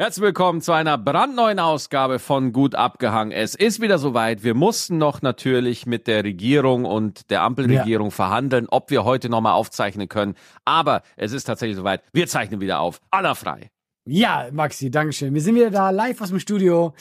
Herzlich willkommen zu einer brandneuen Ausgabe von Gut abgehangen. Es ist wieder soweit. Wir mussten noch natürlich mit der Regierung und der Ampelregierung ja. verhandeln, ob wir heute nochmal aufzeichnen können. Aber es ist tatsächlich soweit. Wir zeichnen wieder auf. Aller frei. Ja, Maxi, Dankeschön. Wir sind wieder da live aus dem Studio.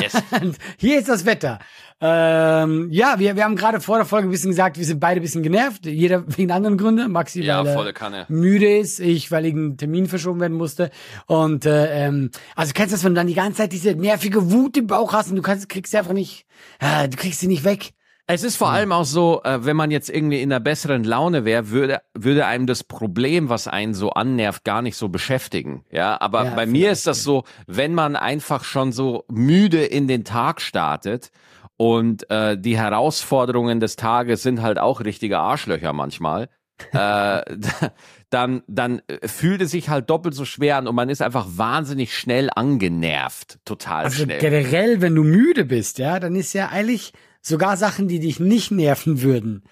Yes. hier ist das Wetter. Ähm, ja, wir, wir haben gerade vor der Folge ein bisschen gesagt, wir sind beide ein bisschen genervt. Jeder wegen anderen Gründen. Maxi, ja, weil Kanne. müde ist. Ich, weil irgendein Termin verschoben werden musste. Und äh, ähm, also kennst du das, wenn du dann die ganze Zeit diese nervige Wut im Bauch hast und du kannst, kriegst sie einfach nicht, äh, du kriegst sie nicht weg. Es ist vor allem auch so, äh, wenn man jetzt irgendwie in einer besseren Laune wäre, würde, würde einem das Problem, was einen so annervt, gar nicht so beschäftigen. Ja, aber ja, bei mir ist das so, wenn man einfach schon so müde in den Tag startet und äh, die Herausforderungen des Tages sind halt auch richtige Arschlöcher manchmal, äh, dann, dann fühlt es sich halt doppelt so schwer an und man ist einfach wahnsinnig schnell angenervt. Total also schnell. Generell, wenn du müde bist, ja, dann ist ja eigentlich Sogar Sachen, die dich nicht nerven würden,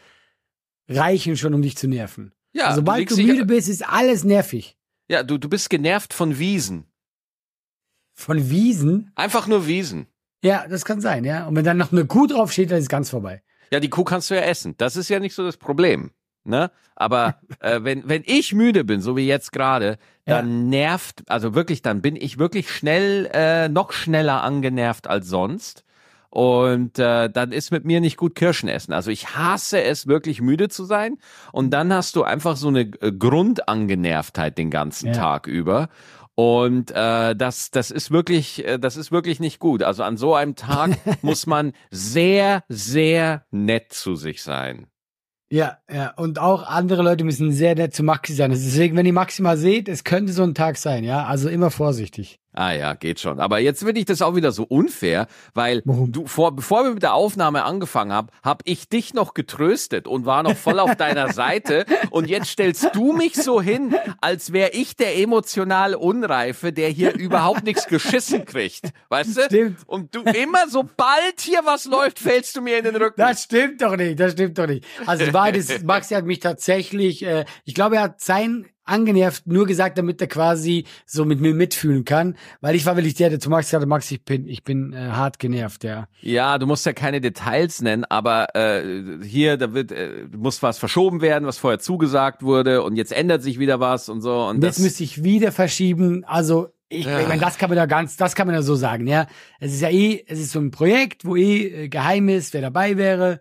reichen schon, um dich zu nerven. Ja, also, sobald du, du müde bist, ist alles nervig. Ja, du, du bist genervt von Wiesen. Von Wiesen? Einfach nur Wiesen. Ja, das kann sein, ja. Und wenn dann noch eine Kuh draufsteht, dann ist es ganz vorbei. Ja, die Kuh kannst du ja essen. Das ist ja nicht so das Problem. Ne? Aber äh, wenn, wenn ich müde bin, so wie jetzt gerade, dann ja. nervt, also wirklich, dann bin ich wirklich schnell, äh, noch schneller angenervt als sonst. Und äh, dann ist mit mir nicht gut Kirschen essen. Also ich hasse es, wirklich müde zu sein. Und dann hast du einfach so eine äh, Grundangenervtheit den ganzen ja. Tag über. Und äh, das, das ist wirklich, äh, das ist wirklich nicht gut. Also an so einem Tag muss man sehr, sehr nett zu sich sein. Ja, ja. Und auch andere Leute müssen sehr nett zu Maxi sein. Deswegen, wenn ihr Maxi mal seht, es könnte so ein Tag sein, ja. Also immer vorsichtig. Ah ja, geht schon. Aber jetzt finde ich das auch wieder so unfair, weil Warum? du vor, bevor wir mit der Aufnahme angefangen haben, habe ich dich noch getröstet und war noch voll auf deiner Seite. Und jetzt stellst du mich so hin, als wäre ich der emotional Unreife, der hier überhaupt nichts geschissen kriegt. Weißt du? Stimmt. Und du immer, sobald hier was läuft, fällst du mir in den Rücken. Das stimmt doch nicht, das stimmt doch nicht. Also beides, Maxi hat mich tatsächlich, äh, ich glaube, er hat sein angenervt, nur gesagt, damit er quasi so mit mir mitfühlen kann, weil ich war wirklich der, der zu Max sagte, Max, ich bin, ich bin äh, hart genervt, ja. Ja, du musst ja keine Details nennen, aber äh, hier, da wird, äh, muss was verschoben werden, was vorher zugesagt wurde und jetzt ändert sich wieder was und so. Und, und jetzt müsste ich wieder verschieben, also ich, ja. ich meine, das kann man ja ganz, das kann man ja so sagen, ja. Es ist ja eh, es ist so ein Projekt, wo eh äh, geheim ist, wer dabei wäre.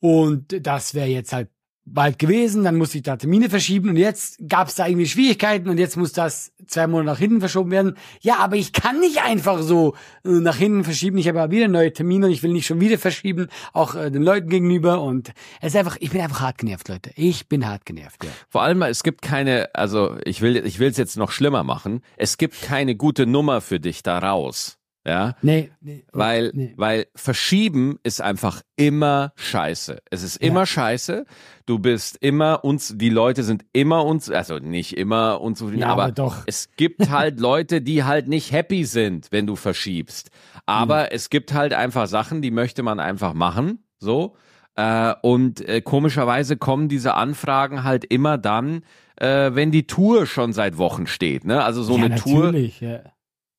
Und das wäre jetzt halt bald gewesen, dann musste ich da Termine verschieben und jetzt gab es da irgendwie Schwierigkeiten und jetzt muss das zwei Monate nach hinten verschoben werden. Ja, aber ich kann nicht einfach so äh, nach hinten verschieben. Ich habe ja wieder neue Termine und ich will nicht schon wieder verschieben, auch äh, den Leuten gegenüber und es ist einfach, ich bin einfach hart genervt, Leute. Ich bin hart genervt. Ja. Vor allem, es gibt keine, also ich will, ich will es jetzt noch schlimmer machen. Es gibt keine gute Nummer für dich da raus. Ja. Nee, nee. Weil, nee. weil verschieben ist einfach immer scheiße. Es ist immer ja. scheiße. Du bist immer uns, die Leute sind immer uns, also nicht immer unzufrieden, ja, aber, aber doch. es gibt halt Leute, die halt nicht happy sind, wenn du verschiebst. Aber mhm. es gibt halt einfach Sachen, die möchte man einfach machen, so. Äh, und äh, komischerweise kommen diese Anfragen halt immer dann, äh, wenn die Tour schon seit Wochen steht. Ne? Also so ja, eine Tour. Ja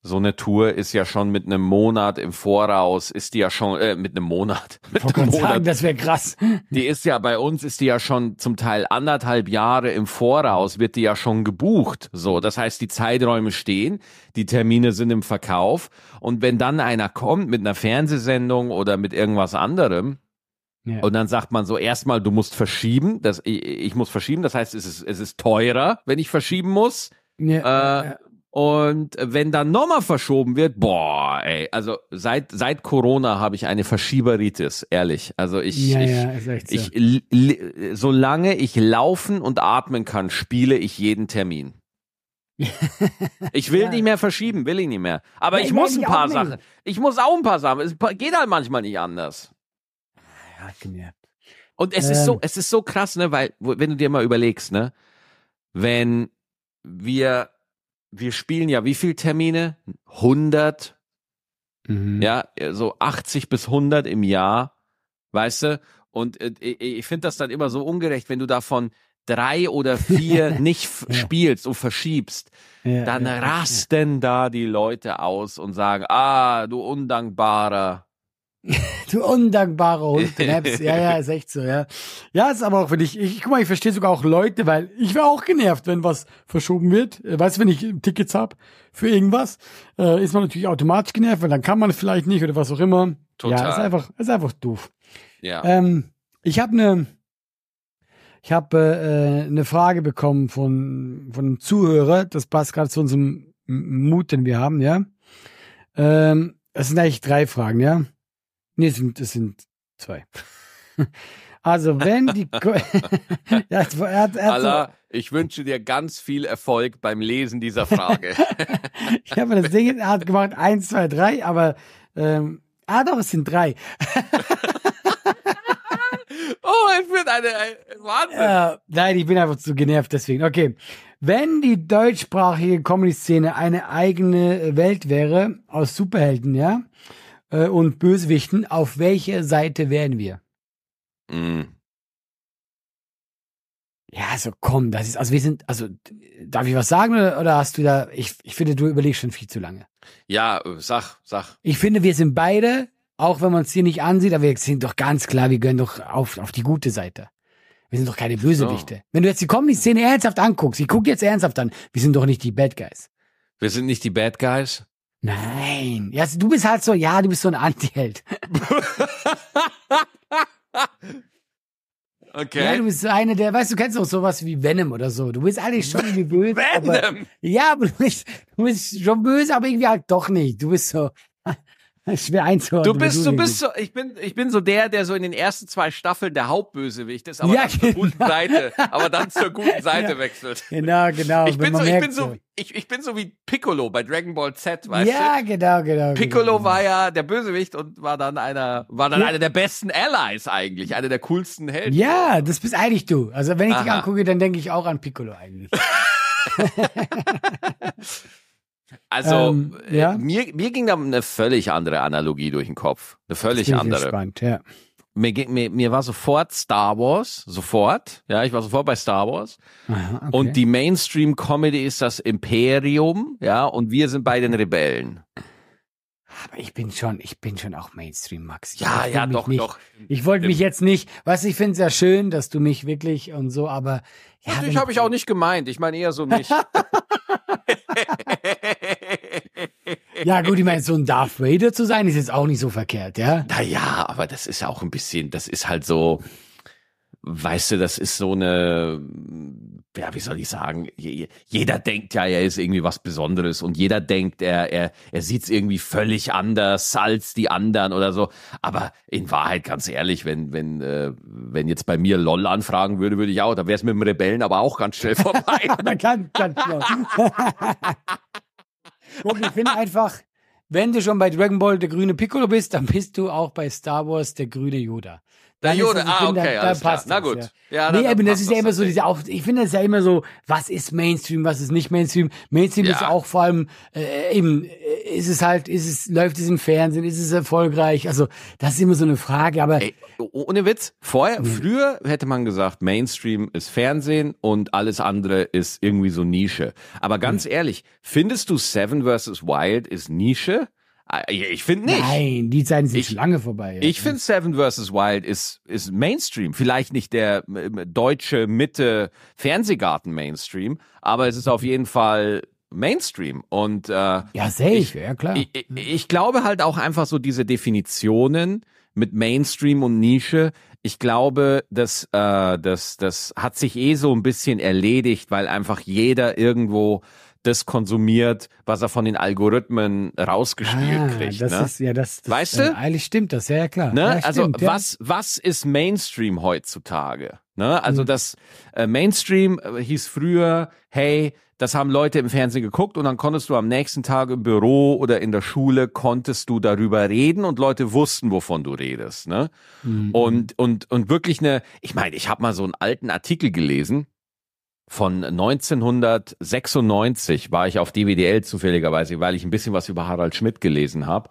so eine Tour ist ja schon mit einem Monat im Voraus, ist die ja schon, äh, mit einem Monat. Mit ich einem Monat. Sagen, das wäre krass. Die ist ja, bei uns ist die ja schon zum Teil anderthalb Jahre im Voraus, wird die ja schon gebucht. So, das heißt, die Zeiträume stehen, die Termine sind im Verkauf. Und wenn dann einer kommt mit einer Fernsehsendung oder mit irgendwas anderem, ja. Und dann sagt man so erstmal, du musst verschieben. Das, ich, ich, muss verschieben. Das heißt, es ist, es ist teurer, wenn ich verschieben muss. Ja, äh, ja. Und wenn dann nochmal verschoben wird, boah, ey, also seit seit Corona habe ich eine Verschieberitis, ehrlich. Also ich, ja, ich, ja, so. ich solange ich laufen und atmen kann, spiele ich jeden Termin. ich will ja. nicht mehr verschieben, will ich nicht mehr. Aber ich, ich muss ein paar Sachen. Ich muss auch ein paar Sachen. Es geht halt manchmal nicht anders. Ja. Und es ähm. ist so, ähm. es ist so krass, ne, weil wenn du dir mal überlegst, ne, wenn wir wir spielen ja wie viel Termine? 100, mhm. ja, so 80 bis 100 im Jahr, weißt du? Und äh, ich finde das dann immer so ungerecht, wenn du davon drei oder vier nicht spielst und verschiebst, ja, dann ja, rasten da die Leute aus und sagen, ah, du Undankbarer. du undankbarer Hund. Naps. Ja, ja, ist echt so, ja. Ja, ist aber auch, wenn ich, ich guck mal, ich verstehe sogar auch Leute, weil ich wäre auch genervt, wenn was verschoben wird. Äh, weißt du, wenn ich Tickets hab für irgendwas, äh, ist man natürlich automatisch genervt, weil dann kann man vielleicht nicht oder was auch immer. Total. Ja, ist einfach, ist einfach doof. Ja. Ähm, ich habe eine, ich habe äh, eine Frage bekommen von von einem Zuhörer. Das passt gerade zu unserem Mut, den wir haben, ja. Ähm, das sind eigentlich drei Fragen, ja. Nee, es sind, es sind zwei. Also wenn die ja, er hat, er Allah, so, ich wünsche dir ganz viel Erfolg beim Lesen dieser Frage. ich habe das Ding, er hat gemacht eins, zwei, drei, aber ähm, ah doch, es sind drei. oh, es wird eine, eine Wahnsinn. Äh, nein, ich bin einfach zu genervt deswegen. Okay. Wenn die deutschsprachige Comedy-Szene eine eigene Welt wäre aus Superhelden, ja, äh, und Bösewichten, auf welche Seite wären wir? Mm. Ja, also komm, das ist, also wir sind, also darf ich was sagen oder, oder hast du da, ich, ich finde, du überlegst schon viel zu lange. Ja, sag, sag. Ich finde, wir sind beide, auch wenn man es hier nicht ansieht, aber wir sind doch ganz klar, wir gehören doch auf, auf die gute Seite. Wir sind doch keine Bösewichte. So. Wenn du jetzt die Comedy-Szene ernsthaft anguckst, ich gucke jetzt ernsthaft an, wir sind doch nicht die Bad Guys. Wir sind nicht die Bad Guys? Nein. Ja, du bist halt so, ja, du bist so ein Anti-Held. Okay. Ja, du bist so eine der, weißt du, kennst auch sowas wie Venom oder so. Du bist eigentlich schon irgendwie böse. Venom? Aber, ja, aber du bist, du bist schon böse, aber irgendwie halt doch nicht. Du bist so, schwer einzuordnen. Du bist, du bist so, ich bin, ich bin so der, der so in den ersten zwei Staffeln der Hauptbösewicht ist, aber ja, dann zur genau. guten Seite, aber dann zur guten Seite ja. wechselt. Genau, genau. Ich bin so, ich bin so, ich, ich bin so wie Piccolo bei Dragon Ball Z, weißt ja, du? Ja, genau, genau. Piccolo genau. war ja der Bösewicht und war dann einer, war dann ja. einer der besten Allies eigentlich, einer der coolsten Helden. Ja, das bist eigentlich du. Also wenn ich Aha. dich angucke, dann denke ich auch an Piccolo eigentlich. Also ähm, äh, ja? mir, mir ging da eine völlig andere Analogie durch den Kopf. Eine völlig andere. Spannend, ja. Mir, mir, mir war sofort Star Wars, sofort. Ja, ich war sofort bei Star Wars. Aha, okay. Und die Mainstream-Comedy ist das Imperium, ja, und wir sind bei den Rebellen. Aber ich bin schon, ich bin schon auch Mainstream, Max. Ich ja, ja, doch, nicht, doch. Ich wollte mich jetzt nicht, was ich finde es ja schön, dass du mich wirklich und so, aber ja. Natürlich habe ich auch nicht gemeint. Ich meine eher so mich. ja, gut, ich meine, so ein Darth Vader zu sein, ist jetzt auch nicht so verkehrt, ja? Naja, aber das ist ja auch ein bisschen, das ist halt so, weißt du, das ist so eine, ja, wie soll ich sagen, jeder denkt ja, er ist irgendwie was Besonderes und jeder denkt, er, er, er sieht es irgendwie völlig anders als die anderen oder so. Aber in Wahrheit, ganz ehrlich, wenn, wenn, äh, wenn jetzt bei mir LOL anfragen würde, würde ich auch, da wäre es mit dem Rebellen aber auch ganz schnell vorbei. ganz, ganz schnell. Guck, ich finde einfach, wenn du schon bei Dragon Ball der grüne Piccolo bist, dann bist du auch bei Star Wars der grüne Yoda. Der Yoda, ah, okay, da, da passt Na gut. Ja, ja nee, eben, das ist ja immer so diese auch, ich finde das ja immer so, was ist Mainstream, was ist nicht Mainstream? Mainstream ja. ist auch vor allem äh, eben, ist es halt, ist es, läuft es im Fernsehen, ist es erfolgreich? Also, das ist immer so eine Frage, aber. Ey, ohne Witz, vorher, mhm. früher hätte man gesagt, Mainstream ist Fernsehen und alles andere ist irgendwie so Nische. Aber ganz mhm. ehrlich, findest du Seven vs. Wild ist Nische? Ah, ich finde nicht. Nein, die Zeiten sind ich, schon lange vorbei. Ich finde Seven vs. Wild ist, ist Mainstream. Vielleicht nicht der deutsche Mitte Fernsehgarten Mainstream, aber es ist auf jeden Fall Mainstream. Und äh, ja, safe, ich, ja klar. Ich, ich glaube halt auch einfach so diese Definitionen mit Mainstream und Nische. Ich glaube, dass äh, das, das hat sich eh so ein bisschen erledigt, weil einfach jeder irgendwo das konsumiert, was er von den Algorithmen rausgespielt ah, kriegt. Das ne? ist ja das. das weißt du? Eigentlich stimmt das, ja, ja klar. Ne? Ja, also stimmt, was ja. was ist Mainstream heutzutage? Ne? Also mhm. das äh, Mainstream äh, hieß früher, hey, das haben Leute im Fernsehen geguckt und dann konntest du am nächsten Tag im Büro oder in der Schule konntest du darüber reden und Leute wussten, wovon du redest. Ne? Mhm. Und und und wirklich eine, ich meine, ich habe mal so einen alten Artikel gelesen von 1996 war ich auf DWDL zufälligerweise, weil ich ein bisschen was über Harald Schmidt gelesen habe.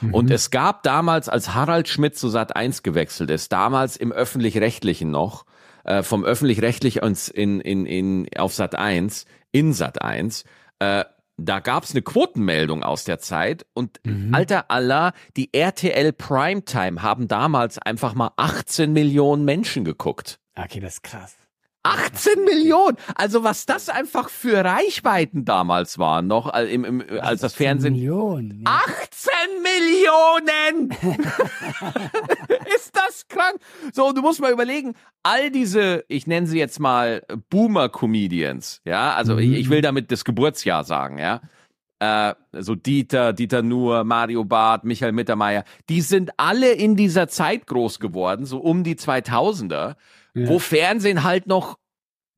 Mhm. Und es gab damals, als Harald Schmidt zu Sat 1 gewechselt ist, damals im öffentlich-rechtlichen noch, äh, vom öffentlich-rechtlich ins in, in, in, auf Sat 1, in Sat 1, äh, da gab's eine Quotenmeldung aus der Zeit und Mhm. alter Allah, die RTL Primetime haben damals einfach mal 18 Millionen Menschen geguckt. Okay, das ist krass. 18 Millionen! Also was das einfach für Reichweiten damals waren, noch äh, im, im, als das Fernsehen. Millionen. Ja. 18 Millionen! Ist das krank? So, du musst mal überlegen, all diese, ich nenne sie jetzt mal Boomer-Comedians, ja, also Mhm. ich, ich will damit das Geburtsjahr sagen, ja. Äh, so Dieter, Dieter Nuhr, Mario Barth, Michael Mittermeier, die sind alle in dieser Zeit groß geworden, so um die 2000er, Ja. wo Fernsehen halt noch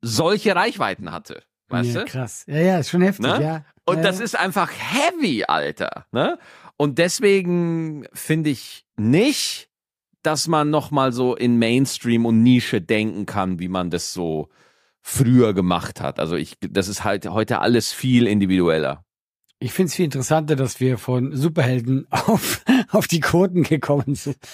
solche Reichweiten hatte, weißt ja, du? krass. Ja, ja, ist schon heftig, Ne? ja. Und das ist einfach heavy, Alter. Ne? Und deswegen finde ich nicht, dass man noch mal so in Mainstream und Nische denken kann, wie man das so früher gemacht hat. Also ich, das ist halt heute alles viel individueller. Ich finde es viel interessanter, dass wir von Superhelden auf, auf die Quoten gekommen sind.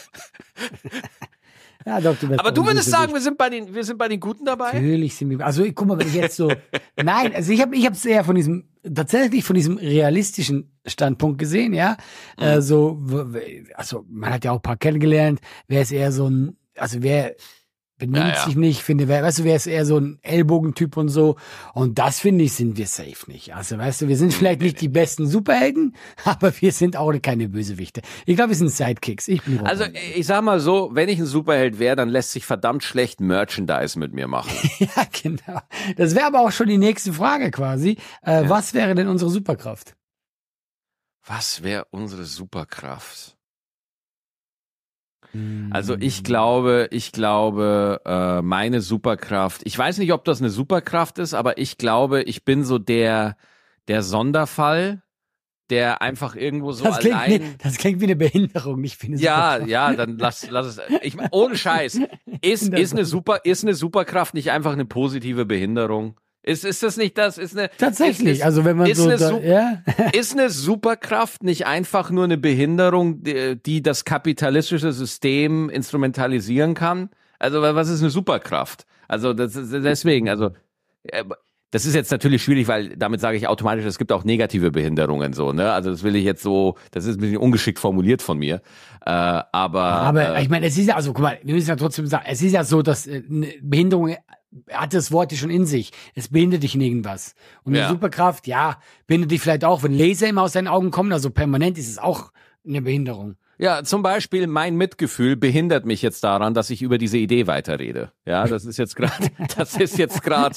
ja, doch, du Aber du würdest sagen, wir sind bei den, wir sind bei den Guten dabei? Natürlich sind wir. Also ich guck mal, wenn ich jetzt so. Nein, also ich habe ich hab's eher von diesem tatsächlich von diesem realistischen Standpunkt gesehen, ja. Mhm. Äh, so, also man hat ja auch ein paar kennengelernt. Wer ist eher so ein, also wer benimmt Ja, ja. sich nicht, finde, wer, weißt du, wer ist eher so ein Ellbogentyp und so. Und das finde ich, sind wir safe nicht. Also weißt du, wir sind vielleicht nicht die besten Superhelden, aber wir sind auch keine Bösewichte. Ich glaube, wir sind Sidekicks. Ich bin Also Robin. ich sag mal so, wenn ich ein Superheld wäre, dann lässt sich verdammt schlecht Merchandise mit mir machen. Ja, genau. Das wäre aber auch schon die nächste Frage quasi. Äh, Was wäre denn unsere Superkraft? Was wäre unsere Superkraft? Also ich glaube, ich glaube, äh, meine Superkraft, ich weiß nicht, ob das eine Superkraft ist, aber ich glaube, ich bin so der, der Sonderfall, der einfach irgendwo so das, klingt, allein. nee, das klingt wie eine Behinderung, nicht wie eine ja, ja, dann lass, lass es. Ich, ohne Scheiß. Ist, ist eine Super, ist eine Superkraft nicht einfach eine positive Behinderung? Ist, ist das nicht das? Ist eine, Tatsächlich, ist, also wenn man ist so, eine da, ja, ist eine Superkraft nicht einfach nur eine Behinderung, die, die das kapitalistische System instrumentalisieren kann? Also wa- was ist eine Superkraft? Also das ist deswegen, also äh, das ist jetzt natürlich schwierig, weil damit sage ich automatisch, es gibt auch negative Behinderungen so, ne? Also das will ich jetzt so, das ist ein bisschen ungeschickt formuliert von mir, äh, aber aber äh, ich meine, es ist ja, also guck mal, wir müssen ja trotzdem sagen, es ist ja so, dass äh, eine Behinderung hat das Wort ja schon in sich. Es behindert dich in irgendwas. Und Ja. eine Superkraft, ja, behindert dich vielleicht auch, wenn Laser immer aus deinen Augen kommen, also permanent ist es auch eine Behinderung. Ja, zum Beispiel mein Mitgefühl behindert mich jetzt daran, dass ich über diese Idee weiterrede. Ja, das ist jetzt gerade, das ist jetzt gerade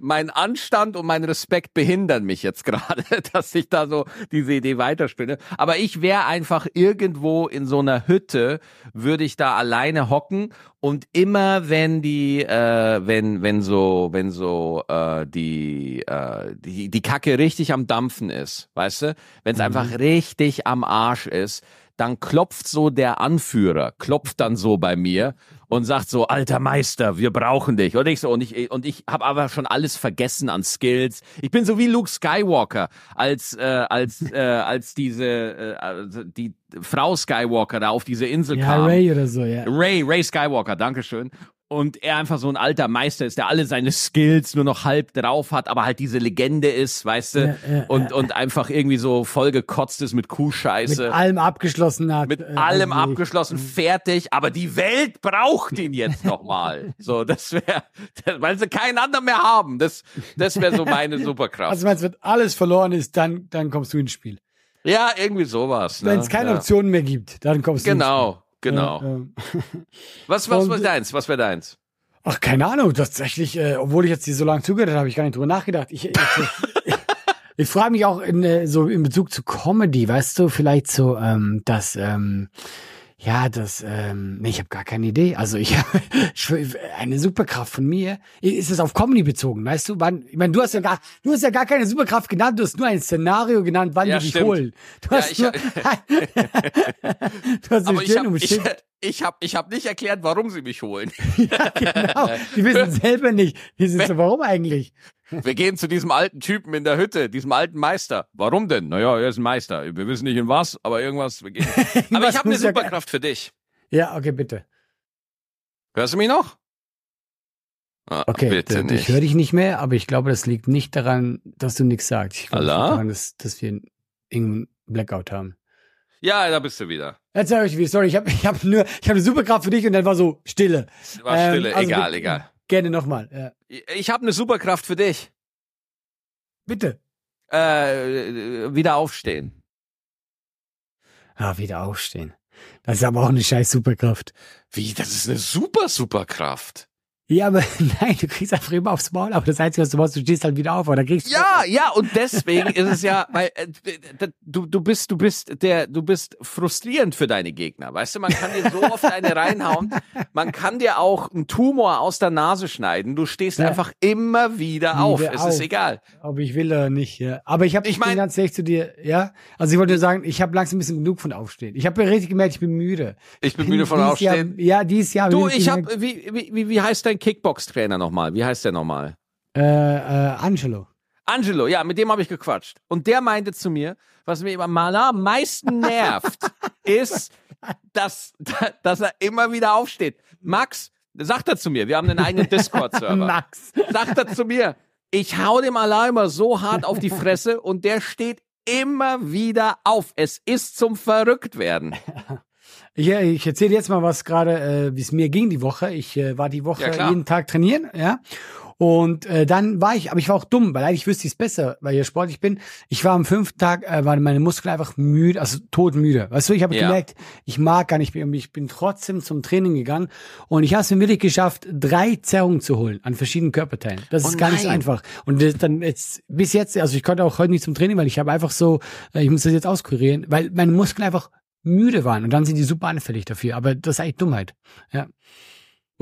mein Anstand und mein Respekt behindern mich jetzt gerade, dass ich da so diese Idee weiterspinne. Aber ich wäre einfach irgendwo in so einer Hütte, würde ich da alleine hocken und immer wenn die, äh, wenn wenn so, wenn so äh, die äh, die die Kacke richtig am dampfen ist, weißt du, wenn es einfach richtig am Arsch ist dann klopft so der Anführer, klopft dann so bei mir und sagt so, alter Meister, wir brauchen dich. Und ich so, und ich, und ich habe aber schon alles vergessen an Skills. Ich bin so wie Luke Skywalker, als, äh, als, äh, als diese, äh, also die Frau Skywalker da auf diese Insel Ja, kam. Ray oder so, ja. Ray, Ray Skywalker, Dankeschön. Und er einfach so ein alter Meister ist, der alle seine Skills nur noch halb drauf hat, aber halt diese Legende ist, weißt du, Ja, ja, und, und einfach irgendwie so vollgekotzt ist mit Mit Kuhscheiße. allem abgeschlossen hat. Mit äh, allem also- abgeschlossen, fertig, aber die Welt braucht ihn jetzt nochmal. So, das wäre, weil sie keinen anderen mehr haben. Das, das wäre so meine Superkraft. Also meinst wenn alles verloren ist, dann, dann kommst du ins Spiel. ja, irgendwie sowas. Ne? Wenn es keine ja. Optionen mehr gibt, dann kommst du ins Genau, Spiel. Genau. Ja. Was, was wäre deins? Was wäre deins? Ach, keine Ahnung, tatsächlich, äh, obwohl ich jetzt hier so lange zugehört habe, habe ich gar nicht drüber nachgedacht. Ich, ich, ich, ich frage mich auch in, äh, so in Bezug zu Comedy, weißt du, vielleicht so, ähm, dass, ähm, ja, das, ähm, ich habe gar keine Idee. Also ich habe eine Superkraft von mir. Ist es auf Comedy bezogen, weißt du? Wann, ich meine, du hast ja gar, du hast ja gar keine Superkraft genannt, du hast nur ein Szenario genannt, wann Ja, die dich stimmt. holen. Du Ja, hast ich- nur, du hast Aber ich habe ich. Ich hab, ich hab nicht erklärt, warum sie mich holen. Ja, genau. Die wissen selber nicht. Die sind so, warum eigentlich? Wir gehen zu diesem alten Typen in der Hütte, diesem alten Meister. Warum denn? Naja, er ist ein Meister. Wir wissen nicht in was, aber irgendwas. Aber ich habe eine Superkraft für dich. Ja, okay, bitte. Hörst du mich noch? Ah, Okay, bitte nicht. ich höre dich nicht mehr, aber ich glaube, das liegt nicht daran, dass du nichts sagst. Ich glaube, daran, dass, dass wir irgendeinen Blackout haben. Ja, da bist du wieder. Jetzt sag ich wieder, sorry, ich habe ich hab nur, ich habe eine Superkraft für dich und dann war so Stille. War Ähm, Stille, also egal, bitte- egal. Gerne nochmal. Ja. Ich habe eine Superkraft für dich. Bitte. Äh, wieder aufstehen. Ah, wieder aufstehen. Das ist aber auch eine scheiß Superkraft. Wie? Das ist eine super Superkraft. Ja, aber nein, du kriegst einfach immer aufs Maul, aber das Einzige, was du machst, du stehst halt wieder auf, oder kriegst Ja, ja, und deswegen ist es ja, weil äh, du du bist du bist der du bist frustrierend für deine Gegner. Weißt du, man kann dir so oft eine reinhauen, man kann dir auch einen Tumor aus der Nase schneiden. Du stehst Ja. einfach immer wieder auf. Wieder Es auf. ist egal. ob ich will oder nicht, ja. Aber ich habe, Ich mein- ganz ehrlich zu dir, ja. Also ich wollte nur sagen, ich habe langsam ein bisschen genug von Aufstehen. Ich habe ja richtig gemerkt, ich bin müde. Ich bin müde von Aufstehen. Jahr, ja, dieses Jahr. Du, ich gemerkt, hab wie wie wie, wie heißt dein Kickbox-Trainer nochmal? Wie heißt der nochmal? Äh, äh, Angelo. Angelo, ja, mit dem habe ich gequatscht. Und der meinte zu mir, was mir am am meisten nervt, ist, dass, dass er immer wieder aufsteht. Max, sagt er zu mir, wir haben einen eigenen Discord-Server. Max. sagt er zu mir, ich hau dem Allah immer so hart auf die Fresse und der steht immer wieder auf. Es ist zum Verrücktwerden. Ich, äh, ich erzähle jetzt mal, was gerade, äh, wie es mir ging die Woche. Ich äh, war die Woche Ja, jeden Tag trainieren, ja. Und äh, dann war ich, aber ich war auch dumm, weil eigentlich wüsste ich es besser, weil ich sportlich bin. Ich war am fünften Tag, äh, waren meine Muskeln einfach müde, also todmüde. Weißt du, ich habe Ja. gemerkt, ich mag gar nicht mehr. und Ich bin trotzdem zum Training gegangen und ich habe es mir wirklich geschafft, drei Zerrungen zu holen an verschiedenen Körperteilen. Das Oh ist gar nicht so nein. einfach. Und das dann jetzt bis jetzt, also ich konnte auch heute nicht zum Training, weil ich habe einfach so, äh, ich muss das jetzt auskurieren, weil meine Muskeln einfach müde waren und dann sind die super anfällig dafür. Aber das ist eigentlich Dummheit. Ja.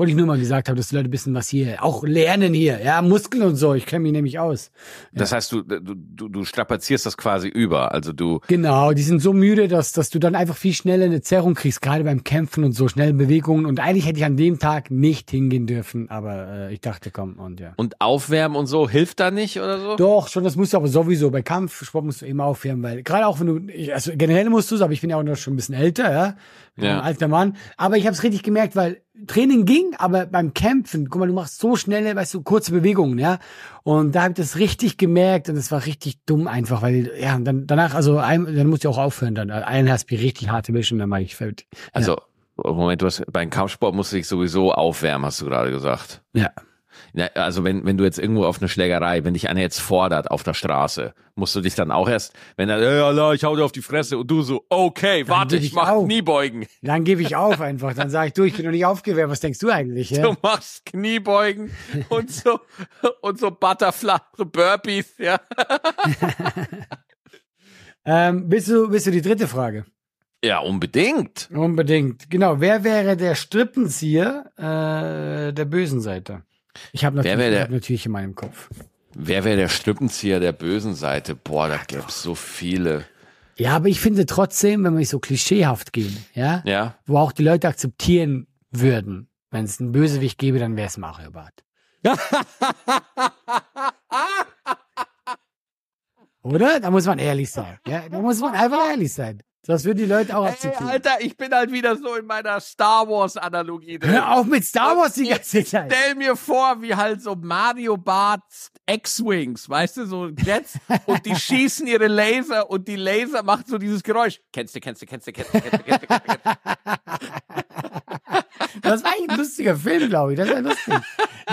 Wollte ich nur mal gesagt haben, dass die Leute wissen, was hier auch lernen hier. Ja, Muskeln und so. Ich kenne mich nämlich aus. Das heißt, du, du, du, du strapazierst das quasi über. Also du, Genau, die sind so müde, dass, dass du dann einfach viel schneller eine Zerrung kriegst, gerade beim Kämpfen und so schnellen Bewegungen. Und eigentlich hätte ich an dem Tag nicht hingehen dürfen, aber äh, ich dachte, komm, und ja. und Aufwärmen und so, hilft da nicht oder so? Doch, schon, das musst du aber sowieso. Bei Kampfsport musst du immer aufwärmen, weil gerade auch wenn du, also generell musst du es, aber ich bin ja auch noch schon ein bisschen älter, ja. Ich Ja. Alter Mann. Aber ich habe es richtig gemerkt, weil Training ging, aber beim Kämpfen, guck mal, du machst so schnelle, weißt du, kurze Bewegungen, ja. Und da habe ich das richtig gemerkt und es war richtig dumm einfach, weil, ja, dann danach, also ein, dann musst du auch aufhören dann. Einen hast du richtig harte Wäsche und dann mach ich fertig. Also, Moment, du hast, beim Kampfsport musst du dich sowieso aufwärmen, hast du gerade gesagt. Ja. Ja, also wenn, wenn du jetzt irgendwo auf eine Schlägerei, wenn dich einer jetzt fordert auf der Straße, musst du dich dann auch erst, wenn er, ja, Allah, ich hau dir auf die Fresse und du so, okay, warte, geb ich ich mach auf. Kniebeugen. Dann gebe ich auf einfach. Dann sage ich, du, ich bin noch nicht aufgewärmt. Was denkst du eigentlich? Ja? Du machst Kniebeugen und so, und so Butterfly, so Burpees, ja. Ähm, willst du, willst du die dritte Frage? Ja, unbedingt. Unbedingt. Genau. Wer wäre der Strippenzieher äh, der bösen Seite? Ich habe natürlich, der- hab natürlich in meinem Kopf. Wer wäre der Strippenzieher der bösen Seite? Boah, da gäb's so viele. Ja, aber ich finde trotzdem, wenn wir so klischeehaft gehen, ja, Ja? wo auch die Leute akzeptieren würden, wenn es einen Bösewicht gäbe, dann wäre es Mario Barth. Oder? Da muss man ehrlich sein. Ja, da muss man einfach ehrlich sein. Das würden die Leute auch Ey, akzeptieren. Alter, ich bin halt wieder so in meiner Star Wars Analogie drin. Hör auf mit Star Wars die ganze Zeit. Stell mir vor, wie halt so Mario Bart X-Wings, weißt du, so Jets und die schießen ihre Laser und die Laser macht so dieses Geräusch. Kennst du, kennst du, kennst du, kennst du, kennst du, kennst du, kennst du. Das war eigentlich ein lustiger Film, glaube ich. Das war lustig.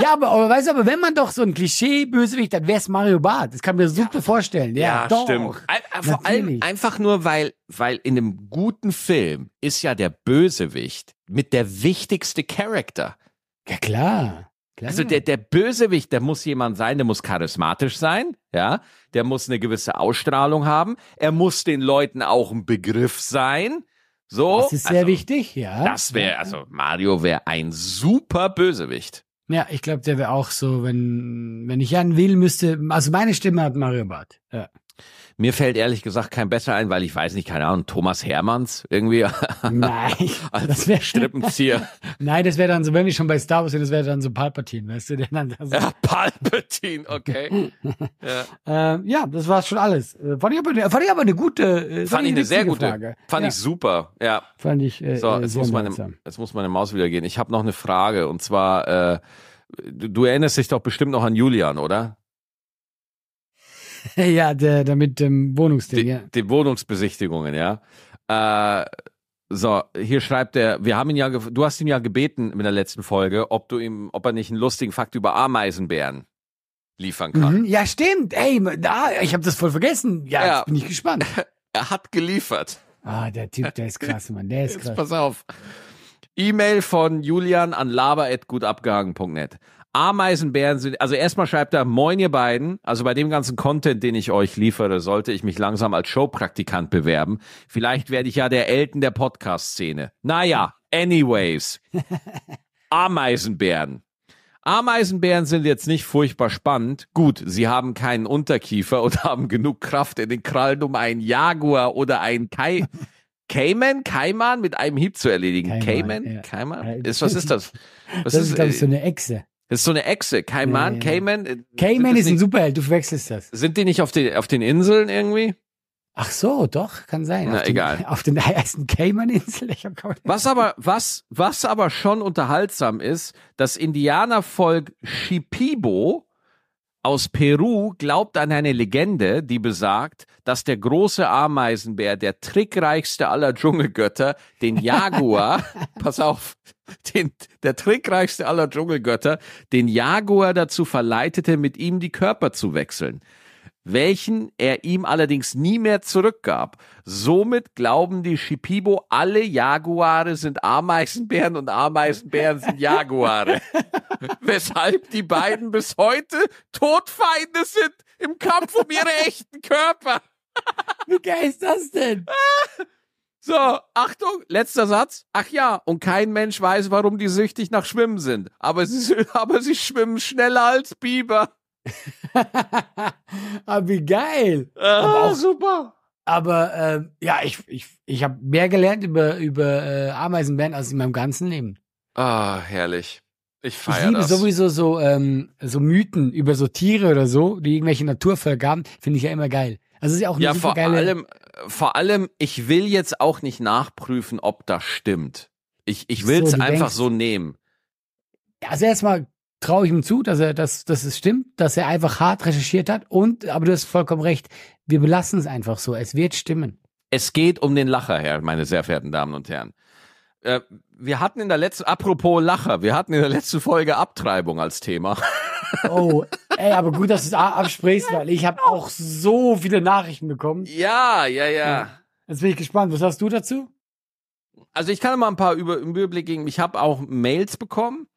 Ja, aber, aber weißt du, aber wenn man doch so ein Klischee-Bösewicht, dann wäre es Mario Barth. Das kann man mir super vorstellen. Ja, doch. stimmt. Ein- äh, Vor allem einfach nur, weil, weil in einem guten Film ist ja der Bösewicht mit der wichtigste Charakter. Ja, klar. klar. Also der, der Bösewicht, der muss jemand sein, der muss charismatisch sein, ja, der muss eine gewisse Ausstrahlung haben, er muss den Leuten auch ein Begriff sein. So, das ist sehr also, wichtig, ja. Das wäre, also Mario wäre ein super Bösewicht. Ja, ich glaube, der wäre auch so, wenn, wenn ich einen will, müsste, also meine Stimme hat Mario Barth. Ja. Mir fällt ehrlich gesagt kein besser ein, weil ich weiß nicht, keine Ahnung, Thomas Hermanns irgendwie Nein, als das wäre Strippenzieher. Nein, das wäre dann so, wenn wir schon bei Star Wars sind, das wäre dann so Palpatine, weißt du, der dann da so, ja, Palpatine, okay. Ja. ähm, ja, das war schon alles. Äh, Fand ich aber, eine- fand ich aber eine gute, äh, Fand ich eine sehr gute, Frage. fand ja, ich super, ja. fand ich äh, So, äh, jetzt sehr muss, meine, jetzt muss meine Maus wieder gehen. Ich habe noch eine Frage und zwar, äh, du, du erinnerst dich doch bestimmt noch an Julian, oder? ja, der, der mit dem Wohnungsding, Die, ja. die Wohnungsbesichtigungen, ja. Äh, so, hier schreibt er, wir haben ihn ja, du hast ihn ja gebeten in der letzten Folge, ob du ihm, ob er nicht einen lustigen Fakt über Ameisenbären liefern kann. Mhm. Ja, stimmt. Ey, da, ich habe das voll vergessen. Ja, Ja. jetzt bin ich gespannt. Er hat geliefert. Ah, der Typ, der ist krass, Mann. Der ist Jetzt krass. pass auf. E-Mail von Julian an laber.gutabgehangen.net. Ameisenbären sind, also erstmal schreibt er, moin ihr beiden, also bei dem ganzen Content, den ich euch liefere, sollte ich mich langsam als Showpraktikant bewerben. Vielleicht werde ich ja der Elten der Podcast-Szene. Naja, anyways. Ameisenbären. Ameisenbären sind jetzt nicht furchtbar spannend. Gut, sie haben keinen Unterkiefer und haben genug Kraft in den Krallen, um einen Jaguar oder einen Kai Cayman, Kaiman mit einem Hieb zu erledigen. Kaiman, Cayman, ja. Kaiman? Ja, Ist, was ist das? Was Das ist, glaube ich, so äh, eine Echse. Das ist so eine Echse. Kaiman, ja. Cayman. äh, Cayman ist ein Superheld, du verwechselst das. Sind die nicht auf den, auf den Inseln irgendwie? Ach so, doch, kann sein. Na, auf den, egal. Auf den ersten Cayman-Insel. Ich hab keine Was aber, was, was aber schon unterhaltsam ist, das Indianervolk Shipibo aus Peru glaubt an eine Legende, die besagt, dass der große Ameisenbär, der trickreichste aller Dschungelgötter, den Jaguar, pass auf, den, der trickreichste aller Dschungelgötter, den Jaguar dazu verleitete, mit ihm die Körper zu wechseln welchen er ihm allerdings nie mehr zurückgab. Somit glauben die Shipibo, alle Jaguare sind Ameisenbären und Ameisenbären sind Jaguare. Weshalb die beiden bis heute Todfeinde sind im Kampf um ihre echten Körper. Wie geil ist das denn? So, Achtung, letzter Satz. Ach ja, und kein Mensch weiß, warum die süchtig nach Schwimmen sind. Aber sie, aber sie schwimmen schneller als Biber. Aber wie geil. Ah, auch- super. Aber äh, ja, ich, ich, ich habe mehr gelernt über, über äh, Ameisenbären als in meinem ganzen Leben. Ah, herrlich. Ich Ich liebe das. sowieso so, ähm, so Mythen über so Tiere oder so, die irgendwelche Naturvölker haben, finde ich ja immer geil. Also es ist ja auch eine Ja, super vor geile. allem, vor allem, ich will jetzt auch nicht nachprüfen, ob das stimmt. Ich, ich will es So, einfach denkst- so nehmen. Also erstmal traue ich ihm zu, dass er, dass, dass es stimmt, dass er einfach hart recherchiert hat. Und, aber du hast vollkommen recht, wir belassen es einfach so. Es wird stimmen. Es geht um den Lacher, Herr, meine sehr verehrten Damen und Herren. Äh, wir hatten in der letzten, apropos Lacher, wir hatten in der letzten Folge Abtreibung als Thema. Oh, ey, aber gut, dass du es absprichst, weil ich habe auch so viele Nachrichten bekommen. Ja, ja, ja. Jetzt bin ich gespannt. Was hast du dazu? Also ich kann mal ein paar über, Überblick geben. Ich habe auch Mails bekommen.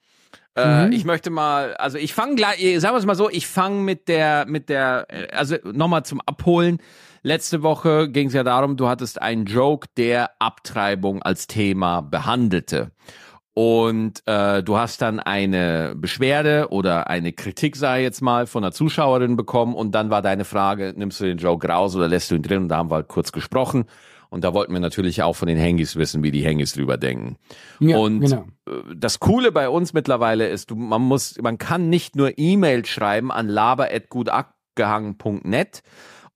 Äh, Mhm. Ich möchte mal, also ich fange gleich, sagen wir es mal so, ich fange mit der, mit der, äh, also nochmal zum Abholen. Letzte Woche ging es ja darum, du hattest einen Joke, der Abtreibung als Thema behandelte. Und äh, du hast dann eine Beschwerde oder eine Kritik, sei jetzt mal, von einer Zuschauerin bekommen. Und dann war deine Frage, nimmst du den Joke raus oder lässt du ihn drin? Und da haben wir halt kurz gesprochen. Und da wollten wir natürlich auch von den Hengis wissen, wie die Hengis drüber denken. Ja, Und genau. äh, das Coole bei uns mittlerweile ist, du, man muss, man kann nicht nur E-Mail schreiben an laber.gutabgehangen.net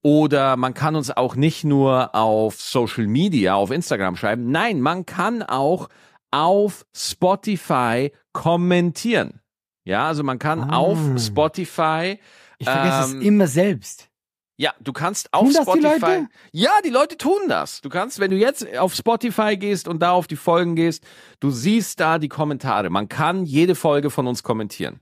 oder man kann uns auch nicht nur auf Social Media, auf Instagram schreiben. Nein, man kann auch auf Spotify kommentieren. Ja, also man kann Ah. auf Spotify Ich vergesse ähm, es immer selbst. Ja, du kannst auf die Spotify. Leute? Ja, die Leute tun das. Du kannst, wenn du jetzt auf Spotify gehst und da auf die Folgen gehst, du siehst da die Kommentare. Man kann jede Folge von uns kommentieren.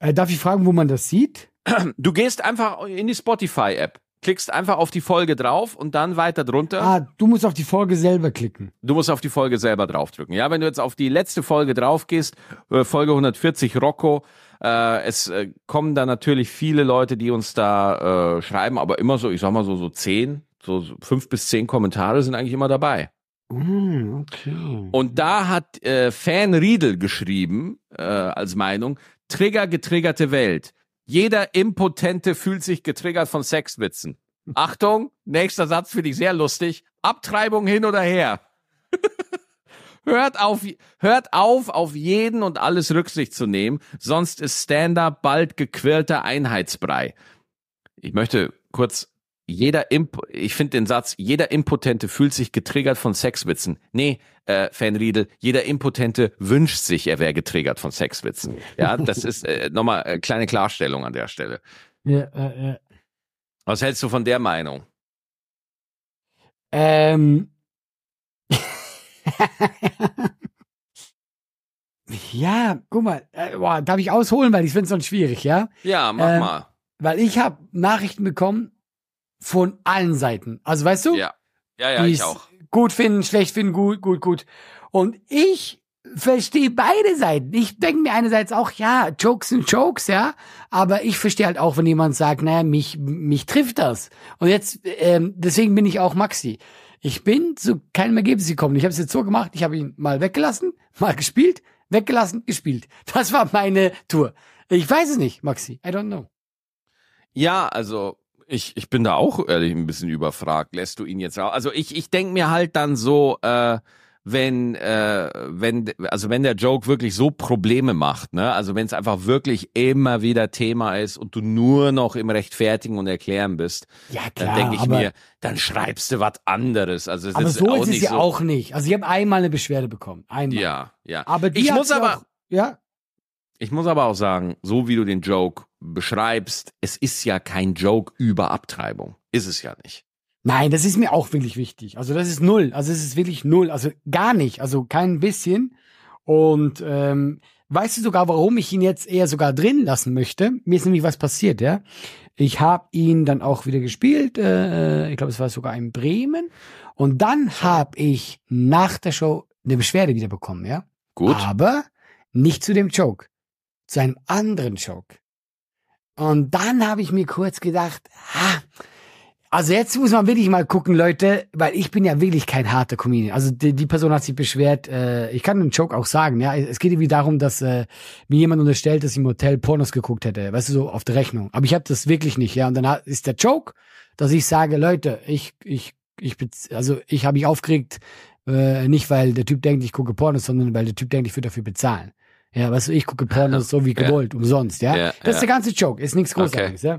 Äh, darf ich fragen, wo man das sieht? Du gehst einfach in die Spotify-App, klickst einfach auf die Folge drauf und dann weiter drunter. Ah, du musst auf die Folge selber klicken. Du musst auf die Folge selber draufdrücken. Ja, wenn du jetzt auf die letzte Folge drauf gehst, äh, Folge 140 Rocco, äh, es äh, kommen da natürlich viele Leute, die uns da äh, schreiben, aber immer so, ich sag mal so, so zehn, so so fünf bis zehn Kommentare sind eigentlich immer dabei. Mm, okay. Und da hat äh, Fan Riedel geschrieben, äh, als Meinung, Trigger getriggerte Welt. Jeder Impotente fühlt sich getriggert von Sexwitzen. Achtung, nächster Satz finde ich sehr lustig. Abtreibung hin oder her. Hört auf, hört auf, auf jeden und alles Rücksicht zu nehmen, sonst ist Stand-up bald gequirlter Einheitsbrei. Ich möchte kurz jeder Imp ich finde den Satz, jeder Impotente fühlt sich getriggert von Sexwitzen. Nee, äh, Fanriedel, jeder Impotente wünscht sich, er wäre getriggert von Sexwitzen. Ja, das ist äh, nochmal äh, kleine Klarstellung an der Stelle. Ja, äh, äh. Was hältst du von der Meinung? Ähm. ja, guck mal, äh, boah, darf ich ausholen, weil ich finde es sonst schwierig, ja? Ja, mach Ähm, mal. Weil ich habe Nachrichten bekommen von allen Seiten. Also weißt du? Ja. Ja, ja, ich auch. Gut finden, schlecht finden, gut, gut, gut. Und ich verstehe beide Seiten. Ich denke mir einerseits auch, ja, Jokes sind Jokes, ja. Aber ich verstehe halt auch, wenn jemand sagt, naja, mich, mich trifft das. Und jetzt, ähm, deswegen bin ich auch Maxi. Ich bin zu keinem Ergebnis gekommen. Ich habe es jetzt so gemacht, ich habe ihn mal weggelassen, mal gespielt, weggelassen, gespielt. Das war meine Tour. Ich weiß es nicht, Maxi. I don't know. Ja, also ich, ich bin da auch ehrlich ein bisschen überfragt. Lässt du ihn jetzt raus? Also ich, ich denk mir halt dann so, äh, wenn, äh, wenn, also wenn der Joke wirklich so Probleme macht, ne, also wenn es einfach wirklich immer wieder Thema ist und du nur noch im Rechtfertigen und Erklären bist, Ja, dann klar. denke ich aber, mir, dann schreibst du was anderes. Also es aber ist so auch ist es ja so. auch nicht. Also ich habe einmal eine Beschwerde bekommen. Einmal. Ja, ja. Aber die ich muss aber, Auch, ja, Ich muss aber auch sagen, so wie du den Joke beschreibst, es ist ja kein Joke über Abtreibung. Ist es ja nicht. Nein, das ist mir auch wirklich wichtig. Also das ist null. Also es ist wirklich null. Also gar nicht. Also kein bisschen. Und ähm, weißt du sogar, warum ich ihn jetzt eher sogar drin lassen möchte? Mir ist nämlich was passiert, ja. Ich habe ihn dann auch wieder gespielt. Äh, ich glaube, es war sogar in Bremen. Und dann habe ich nach der Show eine Beschwerde wieder bekommen, ja. Gut. Aber nicht zu dem Joke. Zu einem anderen Joke. Und dann habe ich mir kurz gedacht, ah, also jetzt muss man wirklich mal gucken, Leute, weil ich bin ja wirklich kein harter Comedian. Also die, die Person hat sich beschwert, äh, ich kann den Joke auch sagen, ja. Es geht irgendwie darum, dass äh, mir jemand unterstellt, dass ich im Hotel Pornos geguckt hätte, weißt du, so auf der Rechnung. Aber ich habe das wirklich nicht, ja. Und dann ist der Joke, dass ich sage, Leute, ich, ich, ich, also ich habe mich aufgeregt, äh, nicht weil der Typ denkt, ich gucke Pornos, sondern weil der Typ denkt, ich würde dafür bezahlen. Ja, weißt du, ich gucke Pornos so wie Ja. gewollt, umsonst, ja. Ja, das ist ja. der ganze Joke, ist nichts Großartiges, ja.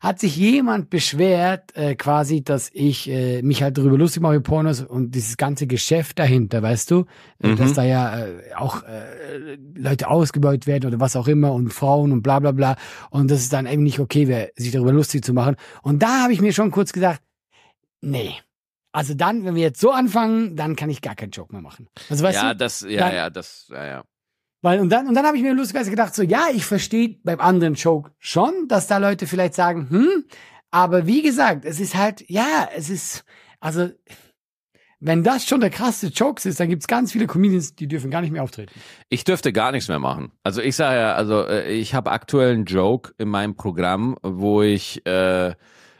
Hat sich jemand beschwert, äh, quasi, dass ich äh, mich halt darüber lustig mache, Pornos und dieses ganze Geschäft dahinter, weißt du, äh, Mhm. dass da ja äh, auch äh, Leute ausgebeutet werden oder was auch immer und Frauen und bla bla bla und dass es dann eben nicht okay wäre, sich darüber lustig zu machen. Und da habe ich mir schon kurz gedacht, nee. Also dann, wenn wir jetzt so anfangen, dann kann ich gar keinen Joke mehr machen. Also weißt ja, du, das, ja, dann- ja, das, ja, ja. Weil, und dann, und dann habe ich mir lustigerweise gedacht, so, ja, ich verstehe beim anderen Joke schon, dass da Leute vielleicht sagen, hm, aber wie gesagt, es ist halt, ja, es ist, also, wenn das schon der krasse Jokes ist, dann gibt's ganz viele Comedians, die dürfen gar nicht mehr auftreten. Ich dürfte gar nichts mehr machen. Also ich sage ja, also äh, ich habe aktuell einen Joke in meinem Programm, wo ich, äh,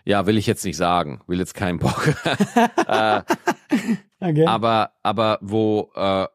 ja, will ich jetzt nicht sagen, will jetzt keinen Bock. äh, Okay. aber, aber wo, äh,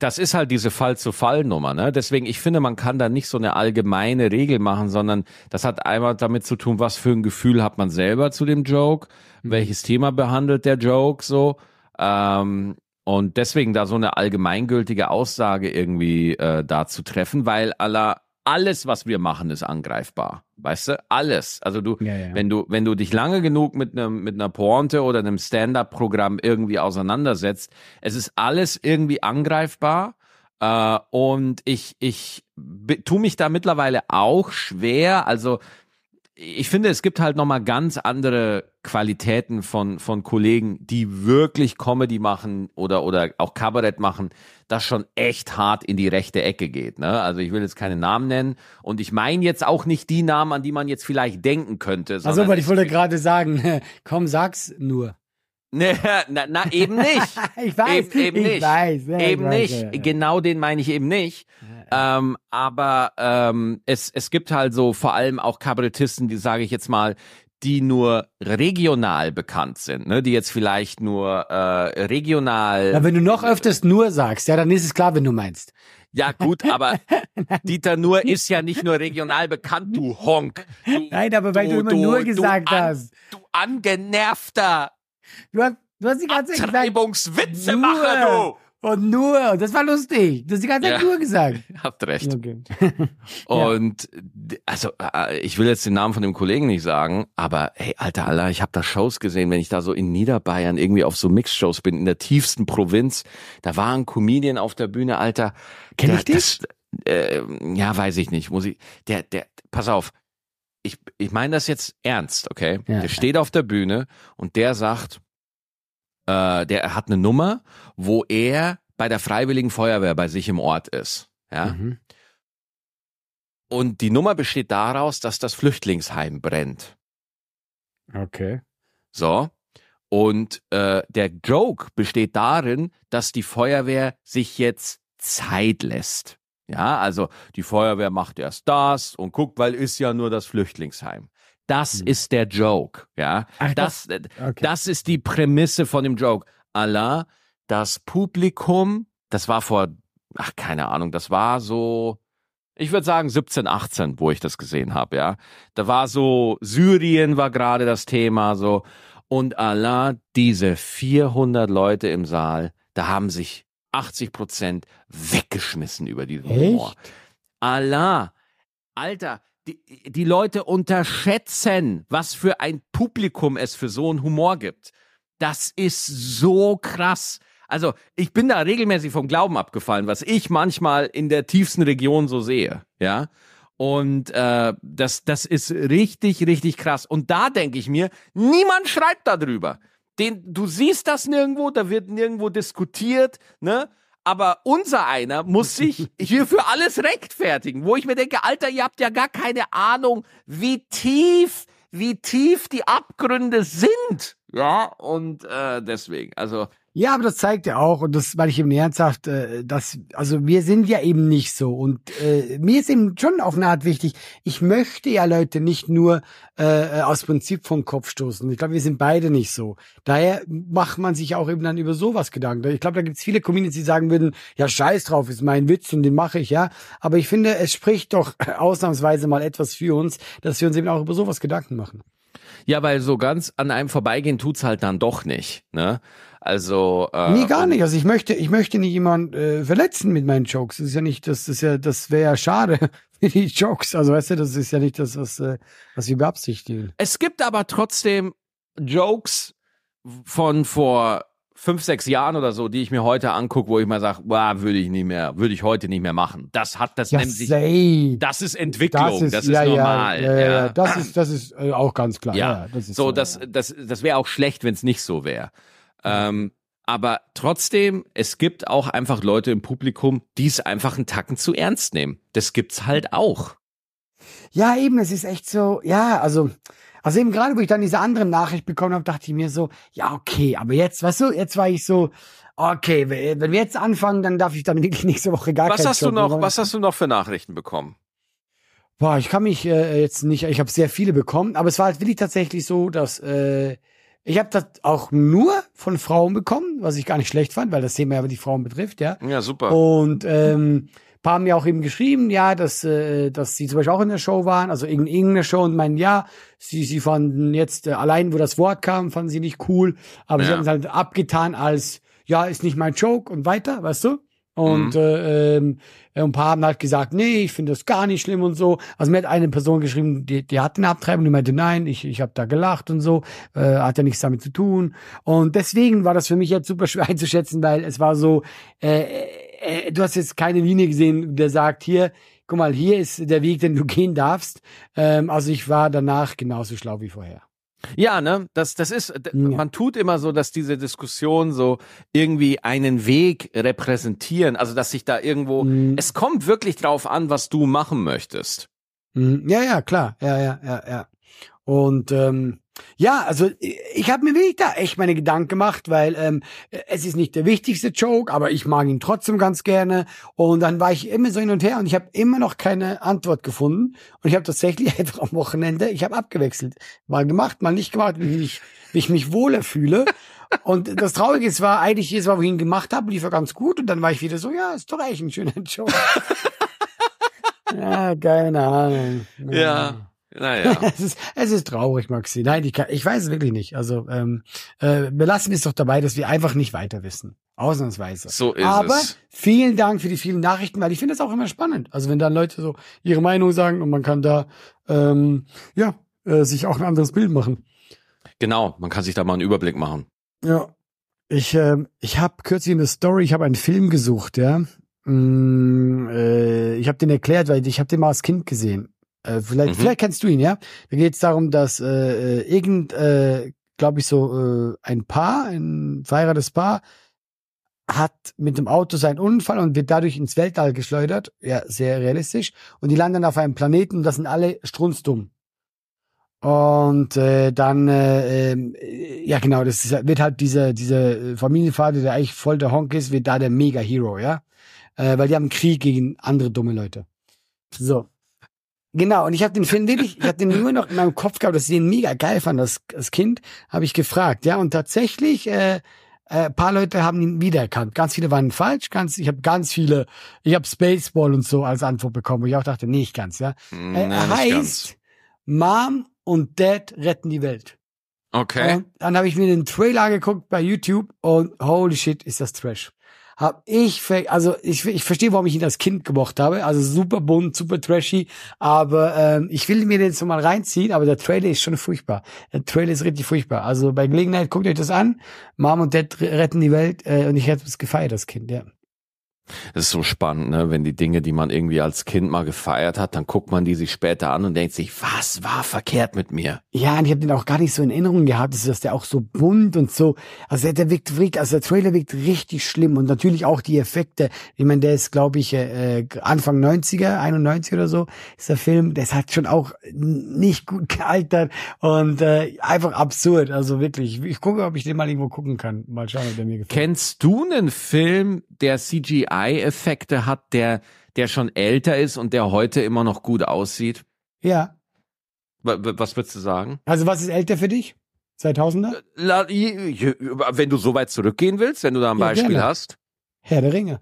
das ist halt diese Fall-zu-Fall-Nummer, ne? Deswegen, ich finde, man kann da nicht so eine allgemeine Regel machen, sondern das hat einmal damit zu tun, was für ein Gefühl hat man selber zu dem Joke, welches Thema behandelt der Joke so. Ähm, und deswegen da so eine allgemeingültige Aussage irgendwie äh, da zu treffen, weil aller, alles, was wir machen, ist angreifbar. Weißt du? Alles. Also du, Ja, ja. wenn du, wenn du dich lange genug mit einem, mit einer Pointe oder einem Stand-up-Programm irgendwie auseinandersetzt, es ist alles irgendwie angreifbar. Äh, und ich, ich tu mich da mittlerweile auch schwer. Also ich finde, es gibt halt nochmal ganz andere Qualitäten von, von Kollegen, die wirklich Comedy machen oder, oder auch Kabarett machen, das schon echt hart in die rechte Ecke geht. Ne? Also ich will jetzt keine Namen nennen und ich meine jetzt auch nicht die Namen, an die man jetzt vielleicht denken könnte. Also, weil ich wollte gerade sagen, komm, sag's nur. Ne, na, na, eben nicht. Ich weiß, Eben, eben ich nicht. weiß. Ja, eben weiß, nicht. ja, ja. Genau den meine ich eben nicht. Ähm, aber ähm, es, es gibt halt so vor allem auch Kabarettisten, die sage ich jetzt mal, die nur regional bekannt sind, ne? die jetzt vielleicht nur äh, regional. Ja, wenn du noch öfters nur sagst, ja, dann ist es klar, wenn du meinst. Ja gut, aber Dieter Nur ist ja nicht nur regional bekannt, du Honk. Du, Nein, aber weil du, immer nur gesagt du an, hast. Du angenervter Du hast, du hast die ganze Zeit gesagt, Treibungswitze nur. mache, du. Und nur, das war lustig. Du hast die ganze Zeit Ja. nur gesagt. Habt recht. Okay. Und also äh, ich will jetzt den Namen von dem Kollegen nicht sagen, aber hey, alter Allah, ich habe da Shows gesehen, wenn ich da so in Niederbayern irgendwie auf so Mixshows bin, in der tiefsten Provinz, da war ein Comedian auf der Bühne, Alter. Kenn ich dich? Das, äh, ja, weiß ich nicht. Muss ich. Der, der, pass auf. Ich, ich meine das jetzt ernst, okay? Ja. Der steht auf der Bühne und der sagt, äh, der hat eine Nummer, wo er bei der Freiwilligen Feuerwehr bei sich im Ort ist. Ja. Mhm. Und die Nummer besteht daraus, dass das Flüchtlingsheim brennt. Okay. So. Und äh, der Joke besteht darin, dass die Feuerwehr sich jetzt Zeit lässt. Ja, also die Feuerwehr macht erst das und guckt, weil ist ja nur das Flüchtlingsheim. Das Hm. ist der Joke, ja. Ach, Das, äh, Okay. das ist die Prämisse von dem Joke. Allah, das Publikum, das war vor, ach keine Ahnung, das war so, ich würde sagen 17, 18, wo ich das gesehen habe, ja. Da war so, Syrien war gerade das Thema, so. Und Allah, diese 400 Leute im Saal, da haben sich 80 Prozent weggeschmissen über diesen Humor. Echt? Allah, Alter, die, die Leute unterschätzen, was für ein Publikum es für so einen Humor gibt. Das ist so krass. Also, ich bin da regelmäßig vom Glauben abgefallen, was ich manchmal in der tiefsten Region so sehe, ja. Und äh, das, das ist richtig, richtig krass. Und da denke ich mir, niemand schreibt darüber. Den, du siehst das nirgendwo, da wird nirgendwo diskutiert, ne? Aber unser einer muss sich hier für alles rechtfertigen, wo ich mir denke, Alter, ihr habt ja gar keine Ahnung, wie tief, wie tief die Abgründe sind. Ja, und äh, deswegen, also Ja, aber das zeigt ja auch, und das, weil ich eben ernsthaft, äh, dass, also wir sind ja eben nicht so. Und äh, mir ist eben schon auf eine Art wichtig, ich möchte ja Leute nicht nur äh, aus Prinzip vom Kopf stoßen. Ich glaube, wir sind beide nicht so. Daher macht man sich auch eben dann über sowas Gedanken. Ich glaube, da gibt es viele Comedians, die sagen würden, ja, scheiß drauf, ist mein Witz und den mache ich, ja. Aber ich finde, es spricht doch ausnahmsweise mal etwas für uns, dass wir uns eben auch über sowas Gedanken machen. Ja, weil so ganz an einem vorbeigehen tut's halt dann doch nicht, ne? Also äh, Nee, gar nicht. Also ich möchte, ich möchte nicht jemanden äh, verletzen mit meinen Jokes. Das ist ja nicht, das ist ja, das wäre ja schade für die Jokes. Also weißt du, das ist ja nicht das, was, äh, was wir beabsichtigen. Es gibt aber trotzdem Jokes von vor fünf, sechs Jahren oder so, die ich mir heute angucke, wo ich mal sage, würde ich nicht mehr, würde ich heute nicht mehr machen. Das hat, das Ja, nennt sich, say. das ist Entwicklung, das ist, ja, normal. Ja, ja, ja, ja. Das ist, das ist äh, auch ganz klar. Ja, Ja, das ist so, das, ja. das, das wäre auch schlecht, wenn es nicht so wäre. Ähm, aber trotzdem, es gibt auch einfach Leute im Publikum, die es einfach einen Tacken zu ernst nehmen. Das gibt's halt auch. Ja, eben, es ist echt so, ja, also, also eben gerade, wo ich dann diese andere Nachricht bekommen habe, dachte ich mir so, ja, okay, aber jetzt, weißt du, jetzt war ich so, okay, wenn wir jetzt anfangen, dann darf ich dann wirklich nächste Woche gar Was hast du Job noch, machen. was hast du noch für Nachrichten bekommen? Boah, ich kann mich äh, jetzt nicht, ich habe sehr viele bekommen, aber es war halt wirklich tatsächlich so, dass äh, ich habe das auch nur von Frauen bekommen, was ich gar nicht schlecht fand, weil das Thema ja die Frauen betrifft, ja. Ja, super. Und ähm, paar haben mir auch eben geschrieben, ja, dass, äh, dass sie zum Beispiel auch in der Show waren, also in irgendeiner Show und meinen, ja, sie, sie fanden jetzt, äh, allein wo das Wort kam, fanden sie nicht cool, aber sie Ja. haben es halt abgetan als, ja, ist nicht mein Joke und weiter, weißt du? Und Mhm. äh, ähm, ein paar haben halt gesagt, nee, ich finde das gar nicht schlimm und so. Also mir hat eine Person geschrieben, die, die hat eine Abtreibung, die meinte, nein, ich, ich habe da gelacht und so, äh, hat ja nichts damit zu tun. Und deswegen war das für mich jetzt super schwer einzuschätzen, weil es war so, äh, äh, du hast jetzt keine Linie gesehen, der sagt, hier, guck mal, hier ist der Weg, den du gehen darfst. Ähm, also ich war danach genauso schlau wie vorher. Ja, ne, das, das ist, Ja. man tut immer so, dass diese Diskussion so irgendwie einen Weg repräsentieren, also dass sich da irgendwo, Mhm. es kommt wirklich drauf an, was du machen möchtest. Mhm. Ja, ja, klar. Ja, ja, ja, ja. Und ähm, ja, also ich, habe mir wirklich da echt meine Gedanken gemacht, weil ähm, es ist nicht der wichtigste Joke, aber ich mag ihn trotzdem ganz gerne. Und dann war ich immer so hin und her und ich habe immer noch keine Antwort gefunden. Und ich habe tatsächlich einfach am Wochenende, ich habe abgewechselt. Mal gemacht, mal nicht gemacht, wie ich, wie ich mich wohler fühle. Und das Traurige ist, war eigentlich jedes Mal, wo ich ihn gemacht habe, lief er ganz gut. Und dann war ich wieder so, ja, ist doch eigentlich ein schöner Joke. ja, keine Ahnung. Ja. Naja. es, ist, es ist traurig, Maxi. Nein, ich, kann, ich weiß es wirklich nicht. Also ähm, äh, belassen ist doch dabei, dass wir einfach nicht weiter wissen. Ausnahmsweise. So ist Aber es. vielen Dank für die vielen Nachrichten, weil ich finde das auch immer spannend. Also wenn dann Leute so ihre Meinung sagen und man kann da ähm, ja äh, sich auch ein anderes Bild machen. Genau, man kann sich da mal einen Überblick machen. Ja. Ich, ähm, ich habe kürzlich eine Story, ich habe einen Film gesucht, ja. Mm, äh, ich habe den erklärt, weil ich habe den mal als Kind gesehen. Äh, vielleicht, Mhm. vielleicht kennst du ihn, ja. Da geht es darum, dass äh, äh, irgend, äh, glaube ich, so äh, ein Paar, ein verheiratetes Paar, hat mit dem Auto seinen Unfall und wird dadurch ins Weltall geschleudert. Ja, sehr realistisch. Und die landen auf einem Planeten und das sind alle strunzdumm. Und äh, dann, äh, ähm, äh, ja genau, das ist, wird halt dieser dieser Familienvater, der eigentlich voll der Honk ist, wird da der Mega-Hero, ja. Äh, weil die haben Krieg gegen andere dumme Leute. So. Genau, und ich habe den Film wirklich, ich habe den nur noch in meinem Kopf gehabt, dass ich den mega geil fand als, als Kind, habe ich gefragt, ja, und tatsächlich, äh, äh, paar Leute haben ihn wiedererkannt. Ganz viele waren falsch, ganz, ich habe ganz viele, ich habe Spaceball und so als Antwort bekommen, wo ich auch dachte, nee, nicht ganz, ja. Hm, Äh, er heißt ganz. Mom und Dad retten die Welt. Okay. Und dann habe ich mir den Trailer angeguckt bei YouTube und holy shit, ist das Trash. Hab ich, also ich, ich verstehe, warum ich ihn als Kind gemocht habe. Also super bunt, super trashy. Aber ähm, ich will mir den so mal reinziehen. Aber der Trailer ist schon furchtbar. Der Trailer ist richtig furchtbar. Also bei Gelegenheit guckt euch das an. Mom und Dad retten die Welt. Äh, und ich hätte es gefeiert als Kind. Ja. Das ist so spannend, ne? wenn die Dinge, die man irgendwie als Kind mal gefeiert hat, dann guckt man die sich später an und denkt sich, was war verkehrt mit mir? Ja, und ich habe den auch gar nicht so in Erinnerung gehabt, dass der auch so bunt und so, also der, der wirkt, wirkt, also der Trailer wirkt richtig schlimm und natürlich auch die Effekte. Ich meine, der ist, glaube ich, äh, Anfang 90er, 91 oder so, ist der Film, der ist halt schon auch nicht gut gealtert und äh, einfach absurd, also wirklich. Ich, ich gucke, ob ich den mal irgendwo gucken kann. Mal schauen, ob der mir gefällt. Kennst du einen Film, der CGI-Effekte hat, der, der schon älter ist und der heute immer noch gut aussieht? Ja, Wa- wa- Was würdest du sagen? also was ist älter für dich? 2000er? La- je- je- Wenn du so weit zurückgehen willst, wenn du da ein Ja, Beispiel gerne. hast. Herr der Ringe.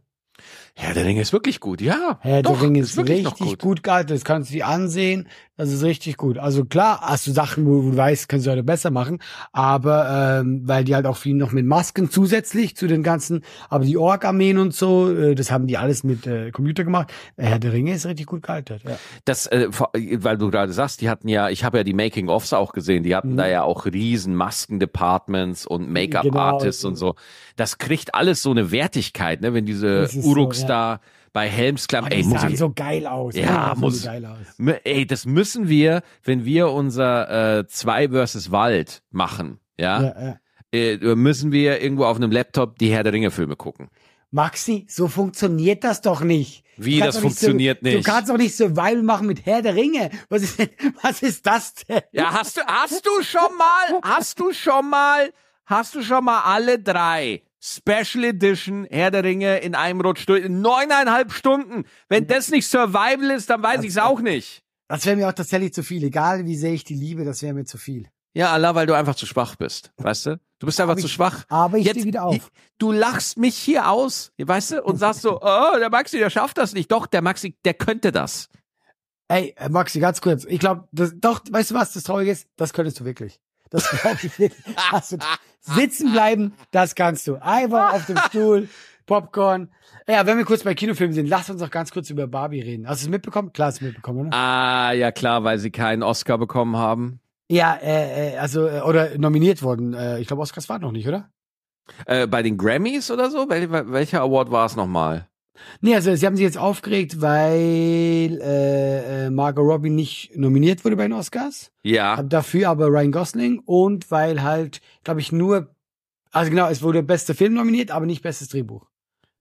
Ja, der Ring ist wirklich gut, ja. Herr Doch, der Ringe ist wirklich noch richtig gut. gealtert. Das kannst du dir ansehen. Das ist richtig gut. Also klar, hast du Sachen, wo, du weißt, kannst du heute besser machen. Aber ähm, weil die halt auch viel noch mit Masken zusätzlich zu den ganzen, aber die Ork-Armeen und so, äh, das haben die alles mit äh, Computer gemacht. Herr der Ringe ist richtig gut gealtert. Ja. Das, äh, weil du gerade sagst, die hatten ja, ich habe ja die Making-ofs auch gesehen, die hatten Mhm. da ja auch riesen Masken-Departments und Genau, Make-up-Artists also- und so. Das kriegt alles so eine Wertigkeit, ne, wenn diese ist Uruks da bei Helmsklamm, Aber ey, die sahen ich, so geil aus. Ja, muss- so geil aus. Ey, das müssen wir, wenn wir unser äh, 2 versus Wald machen, ja, Ja, ja. Äh, müssen wir irgendwo auf einem Laptop die Herr der Ringe Filme gucken. Maxi, so funktioniert das doch nicht. Wie, das funktioniert nicht? Du kannst doch nicht Survival machen mit Herr der Ringe. Was ist denn, was ist das denn? Ja, hast du, hast du schon mal, hast du schon mal, hast du schon mal alle drei Special Edition Herr der Ringe in einem Rutsch durch, in neuneinhalb Stunden. Wenn das nicht Survival ist, dann weiß ich's auch nicht. Das wäre mir auch tatsächlich zu viel. Egal wie sehr ich die liebe, das wäre mir zu viel. Ja, Allah, weil du einfach zu schwach bist, weißt du? Du bist einfach Aber zu ich- schwach. Aber ich Jetzt- stehe wieder auf. Du lachst mich hier aus, weißt du, und sagst so, oh, der Maxi, der schafft das nicht. Doch, der Maxi, der könnte das. Ey, äh, Maxi, ganz kurz. Ich glaube, doch, weißt du was, das Traurige ist? Das könntest du wirklich. Das glaube ich. Hast du, sitzen bleiben, das kannst du. Einfach auf dem Stuhl, Popcorn. Ja, wenn wir kurz bei Kinofilmen sind, lass uns doch ganz kurz über Barbie reden. Hast du es mitbekommen? Klar, hast du mitbekommen, oder? Ah, ja klar, weil sie keinen Oscar bekommen haben. Ja, äh, äh, also, äh, oder nominiert worden. Äh, ich glaube, Oscars war noch nicht, oder? Äh, bei den Grammys oder so? Wel welcher Award war es nochmal? Nee, also sie haben sich jetzt aufgeregt, weil äh, äh, Margot Robbie nicht nominiert wurde bei den Oscars. Ja. Dafür aber Ryan Gosling und weil halt, glaube ich, nur, also genau, es wurde bester Film nominiert, aber nicht bestes Drehbuch.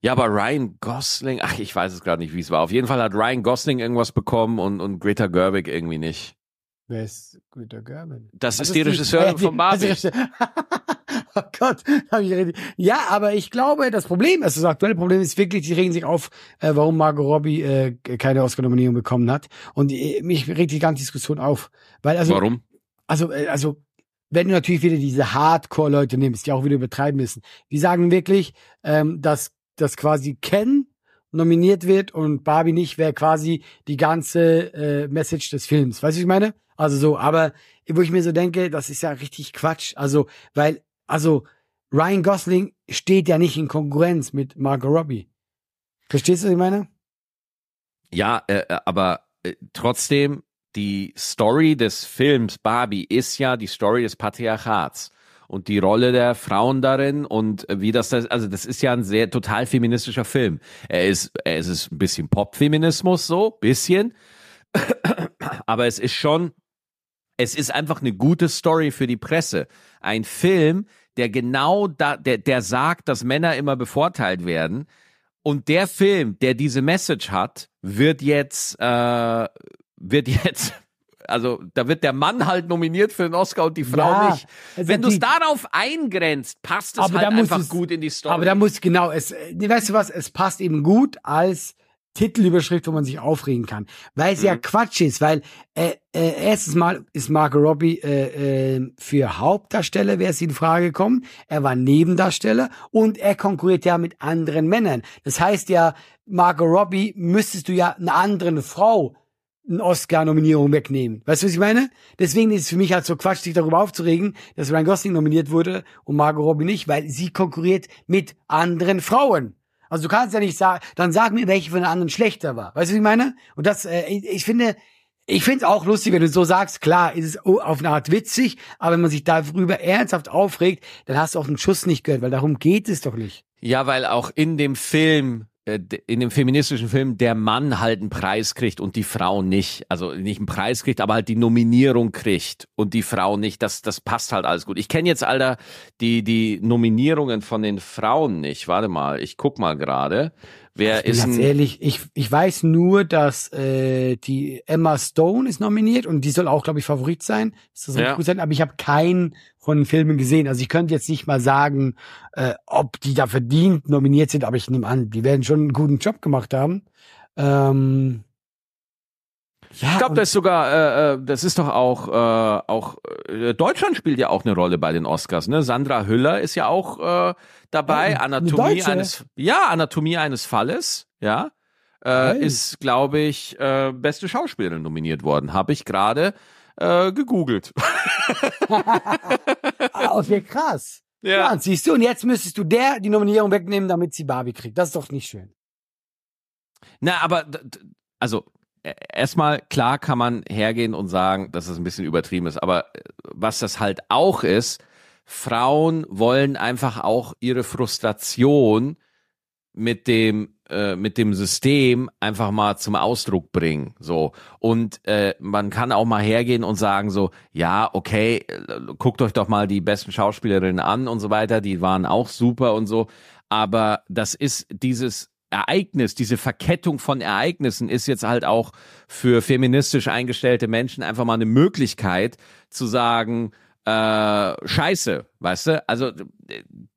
Ja, aber Ryan Gosling, ach, ich weiß es gerade nicht, wie es war. Auf jeden Fall hat Ryan Gosling irgendwas bekommen und, und Greta Gerwig irgendwie nicht. Wer ist Greta Gerwig? Das Was ist die Regisseurin von Barbie. oh Gott, hab ich richtig. Ja, aber ich glaube, das Problem, also das aktuelle Problem ist wirklich, die regen sich auf, äh, warum Margot Robbie äh, keine Oscar-Nominierung bekommen hat. Und äh, mich regt die ganze Diskussion auf. Weil also, Warum? also, äh, also, wenn du natürlich wieder diese Hardcore-Leute nimmst, die auch wieder übertreiben müssen, die sagen wirklich, ähm, dass, dass quasi Ken nominiert wird und Barbie nicht, wäre quasi die ganze äh, Message des Films. Weißt du, was ich meine? Also so, aber wo ich mir so denke, das ist ja richtig Quatsch. Also, weil, also Ryan Gosling steht ja nicht in Konkurrenz mit Margot Robbie. Verstehst du, was ich meine? Ja, äh, äh aber äh, trotzdem, die Story des Films Barbie ist ja die Story des Patriarchats und die Rolle der Frauen darin und wie das, also das ist ja ein sehr total feministischer Film. Er ist, er ist ein bisschen Pop-Feminismus so, bisschen, aber es ist schon, es ist einfach eine gute Story für die Presse. Ein Film, der genau da, der, der sagt, dass Männer immer bevorteilt werden. Und der Film, der diese Message hat, wird jetzt, äh, wird jetzt also da wird der Mann halt nominiert für den Oscar und die Frau ja, nicht. Wenn du es darauf eingrenzt, passt es halt einfach es, gut in die Story. Aber da muss genau, es, weißt du was, es passt eben gut als Titelüberschrift, wo man sich aufregen kann. Weil es mhm. ja Quatsch ist, weil äh, äh, erstens mal ist Margot Robbie äh, äh, für Hauptdarsteller, wer es in Frage gekommen. Er war Nebendarsteller und er konkurriert ja mit anderen Männern. Das heißt ja, Margot Robbie müsstest du ja eine andere Frau eine Oscar-Nominierung wegnehmen. Weißt du, was ich meine? Deswegen ist es für mich halt so Quatsch, sich darüber aufzuregen, dass Ryan Gosling nominiert wurde und Margot Robbie nicht, weil sie konkurriert mit anderen Frauen. Also du kannst ja nicht sagen, dann sag mir, welche von den anderen schlechter war. Weißt du, was ich meine? Und das, äh, ich, ich finde, ich finde es auch lustig, wenn du so sagst, klar, ist es auf eine Art witzig, aber wenn man sich darüber ernsthaft aufregt, dann hast du auch den Schuss nicht gehört, weil darum geht es doch nicht. Ja, weil auch in dem Film in dem feministischen Film der Mann halt einen Preis kriegt und die Frau nicht. Also nicht einen Preis kriegt, aber halt die Nominierung kriegt und die Frau nicht. Das, das passt halt alles gut. Ich kenne jetzt, Alter, die, die Nominierungen von den Frauen nicht. Warte mal, ich guck mal gerade. Wer ich ist ganz ehrlich, ich, ich weiß nur, dass äh, die Emma Stone ist nominiert und die soll auch, glaube ich, Favorit sein. Das soll ja. gut sein, aber ich habe keinen von den Filmen gesehen. Also ich könnte jetzt nicht mal sagen, äh, ob die da verdient nominiert sind, aber ich nehme an, die werden schon einen guten Job gemacht haben. Ähm, ja, ich glaube, das ist sogar, äh, äh, das ist doch auch, äh, auch äh, Deutschland spielt ja auch eine Rolle bei den Oscars. Ne? Sandra Hüller ist ja auch äh, dabei. Ja, Anatomie eines, ja, Anatomie eines Falles, ja, äh, ist, glaube ich, äh, beste Schauspielerin nominiert worden. Habe ich gerade äh, gegoogelt. ah, okay, krass. Ja. ja. siehst du, und jetzt müsstest du der die Nominierung wegnehmen, damit sie Barbie kriegt. Das ist doch nicht schön. Na, aber also erstmal, klar kann man hergehen und sagen, dass das ein bisschen übertrieben ist, aber äh, was das halt auch ist, Frauen wollen einfach auch ihre Frustration mit dem äh, mit dem System einfach mal zum Ausdruck bringen so. Und äh, man kann auch mal hergehen und sagen so ja okay äh, guckt euch doch mal die besten Schauspielerinnen an und so weiter die waren auch super und so. Aber das ist dieses Ereignis, diese Verkettung von Ereignissen ist jetzt halt auch für feministisch eingestellte Menschen einfach mal eine Möglichkeit zu sagen, äh, scheiße, weißt du? Also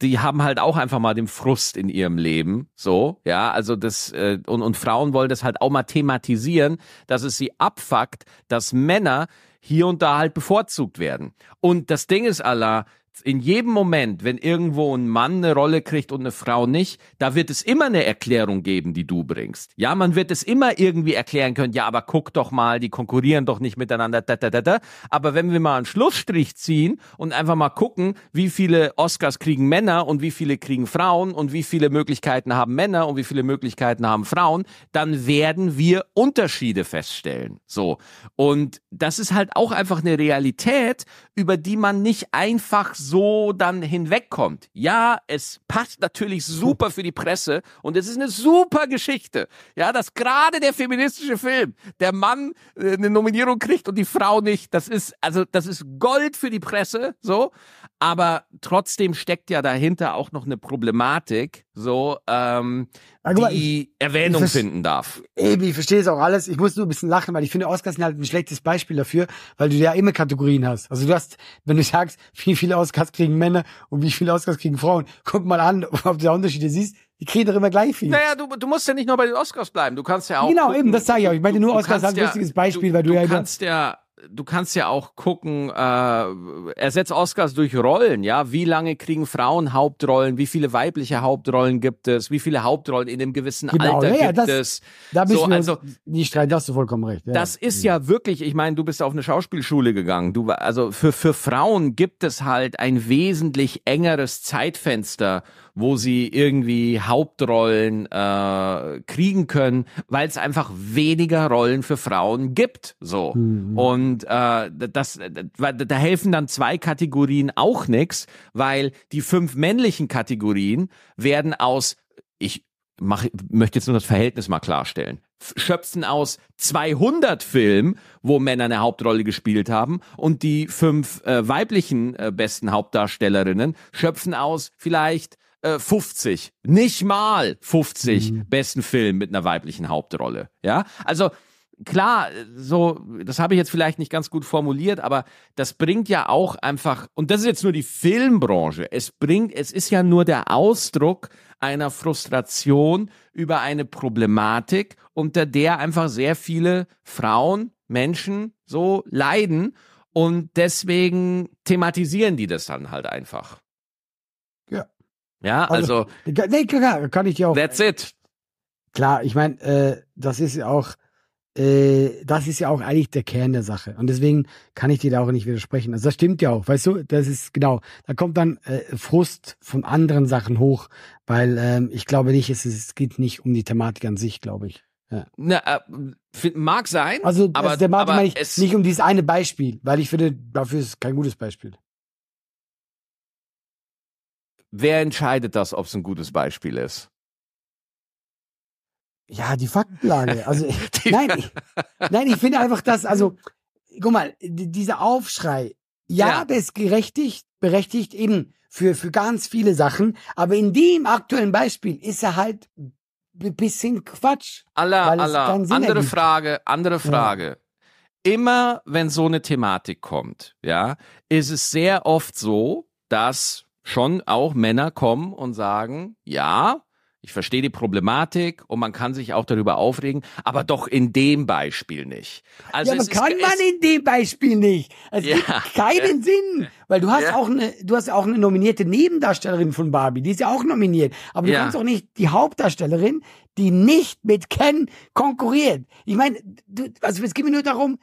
die haben halt auch einfach mal den Frust in ihrem Leben, so, ja, also das, äh, und, und Frauen wollen das halt auch mal thematisieren, dass es sie abfuckt, dass Männer hier und da halt bevorzugt werden. Und das Ding ist, Allah, in jedem Moment, wenn irgendwo ein Mann eine Rolle kriegt und eine Frau nicht, da wird es immer eine Erklärung geben, die du bringst. Ja, man wird es immer irgendwie erklären können, ja, aber guck doch mal, die konkurrieren doch nicht miteinander. Da, da, da, da. Aber wenn wir mal einen Schlussstrich ziehen und einfach mal gucken, wie viele Oscars kriegen Männer und wie viele kriegen Frauen und wie viele Möglichkeiten haben Männer und wie viele Möglichkeiten haben Frauen, dann werden wir Unterschiede feststellen. So. Und das ist halt auch einfach eine Realität, über die man nicht einfach so dann hinwegkommt. Ja, es passt natürlich super für die Presse und es ist eine super Geschichte. Ja, dass gerade der feministische Film, der Mann äh, eine Nominierung kriegt und die Frau nicht, das ist, also, das ist Gold für die Presse, so. Aber trotzdem steckt ja dahinter auch noch eine Problematik, so, ähm, die ich, Erwähnung finden darf. Eben, ich verstehe es auch alles. Ich muss nur ein bisschen lachen, weil ich finde, Oscars sind halt ein schlechtes Beispiel dafür, weil du ja immer Kategorien hast. Also du hast, wenn du sagst, wie viele Oscars kriegen Männer und wie viele Oscars kriegen Frauen, guck mal an, ob du da Unterschiede siehst. Die kriegen doch immer gleich viel. Naja, du, du musst ja nicht nur bei den Oscars bleiben. Du kannst ja auch. Genau, gucken. eben, das sage ich auch. Ich meine, nur Oscars ist ein ja, lustiges Beispiel, du, weil du, du ja. Du kannst ja du kannst ja auch gucken, äh, ersetzt Oscars durch Rollen, ja. Wie lange kriegen Frauen Hauptrollen? Wie viele weibliche Hauptrollen gibt es? Wie viele Hauptrollen in einem gewissen genau, Alter ja, gibt das, es? Da bist so, du also, nicht streiten, da hast du vollkommen recht. Ja. Das ist ja wirklich, ich meine, du bist auf eine Schauspielschule gegangen. Du, also für, für Frauen gibt es halt ein wesentlich engeres Zeitfenster, wo sie irgendwie Hauptrollen äh, kriegen können, weil es einfach weniger Rollen für Frauen gibt. So. Mhm. Und äh, das, da, helfen dann zwei Kategorien auch nix, weil die fünf männlichen Kategorien werden aus, ich mach, möchte jetzt nur das Verhältnis mal klarstellen schöpfen aus 200 Filmen, wo Männer eine Hauptrolle gespielt haben und die fünf äh, weiblichen äh, besten Hauptdarstellerinnen schöpfen aus vielleicht 50, äh, nicht mal 50 mhm. besten Film mit einer weiblichen Hauptrolle. Ja, also klar, so, das habe ich jetzt vielleicht nicht ganz gut formuliert, aber das bringt ja auch einfach, und das ist jetzt nur die Filmbranche, es bringt, es ist ja nur der Ausdruck einer Frustration über eine Problematik, unter der einfach sehr viele Frauen, Menschen so leiden und deswegen thematisieren die das dann halt einfach. Ja, also. also nee, klar, kann ich dir auch. That's it. Klar, ich meine, äh, das ist ja auch, äh, das ist ja auch eigentlich der Kern der Sache. Und deswegen kann ich dir da auch nicht widersprechen. Also das stimmt ja auch, weißt du, das ist genau, da kommt dann äh, Frust von anderen Sachen hoch, weil ähm, ich glaube nicht, es, es geht nicht um die Thematik an sich, glaube ich. Ja. Na, äh, mag sein. Also aber, der Thematik meine ich nicht um dieses eine Beispiel, weil ich finde, dafür ist kein gutes Beispiel. Wer entscheidet das, ob es ein gutes Beispiel ist? Ja, die Faktenlage. Also die nein, ich, nein, ich finde einfach, dass also guck mal, dieser Aufschrei, ja, ja, der ist gerechtigt, berechtigt eben für für ganz viele Sachen, aber in dem aktuellen Beispiel ist er halt ein bisschen Quatsch. Allah, Allah. Andere ergibt. Frage, andere Frage. Ja immer wenn so eine Thematik kommt, ja, ist es sehr oft so, dass schon auch Männer kommen und sagen, ja, ich verstehe die Problematik und man kann sich auch darüber aufregen, aber doch in dem Beispiel nicht. Also ja, aber kann ist, man in dem Beispiel nicht. Es ja, gibt keinen ja. Sinn, weil du hast ja. auch eine, du hast auch eine nominierte Nebendarstellerin von Barbie, die ist ja auch nominiert, aber du kannst auch nicht die Hauptdarstellerin, die nicht mit Ken konkurriert. Ich meine, du, also es geht mir nur darum,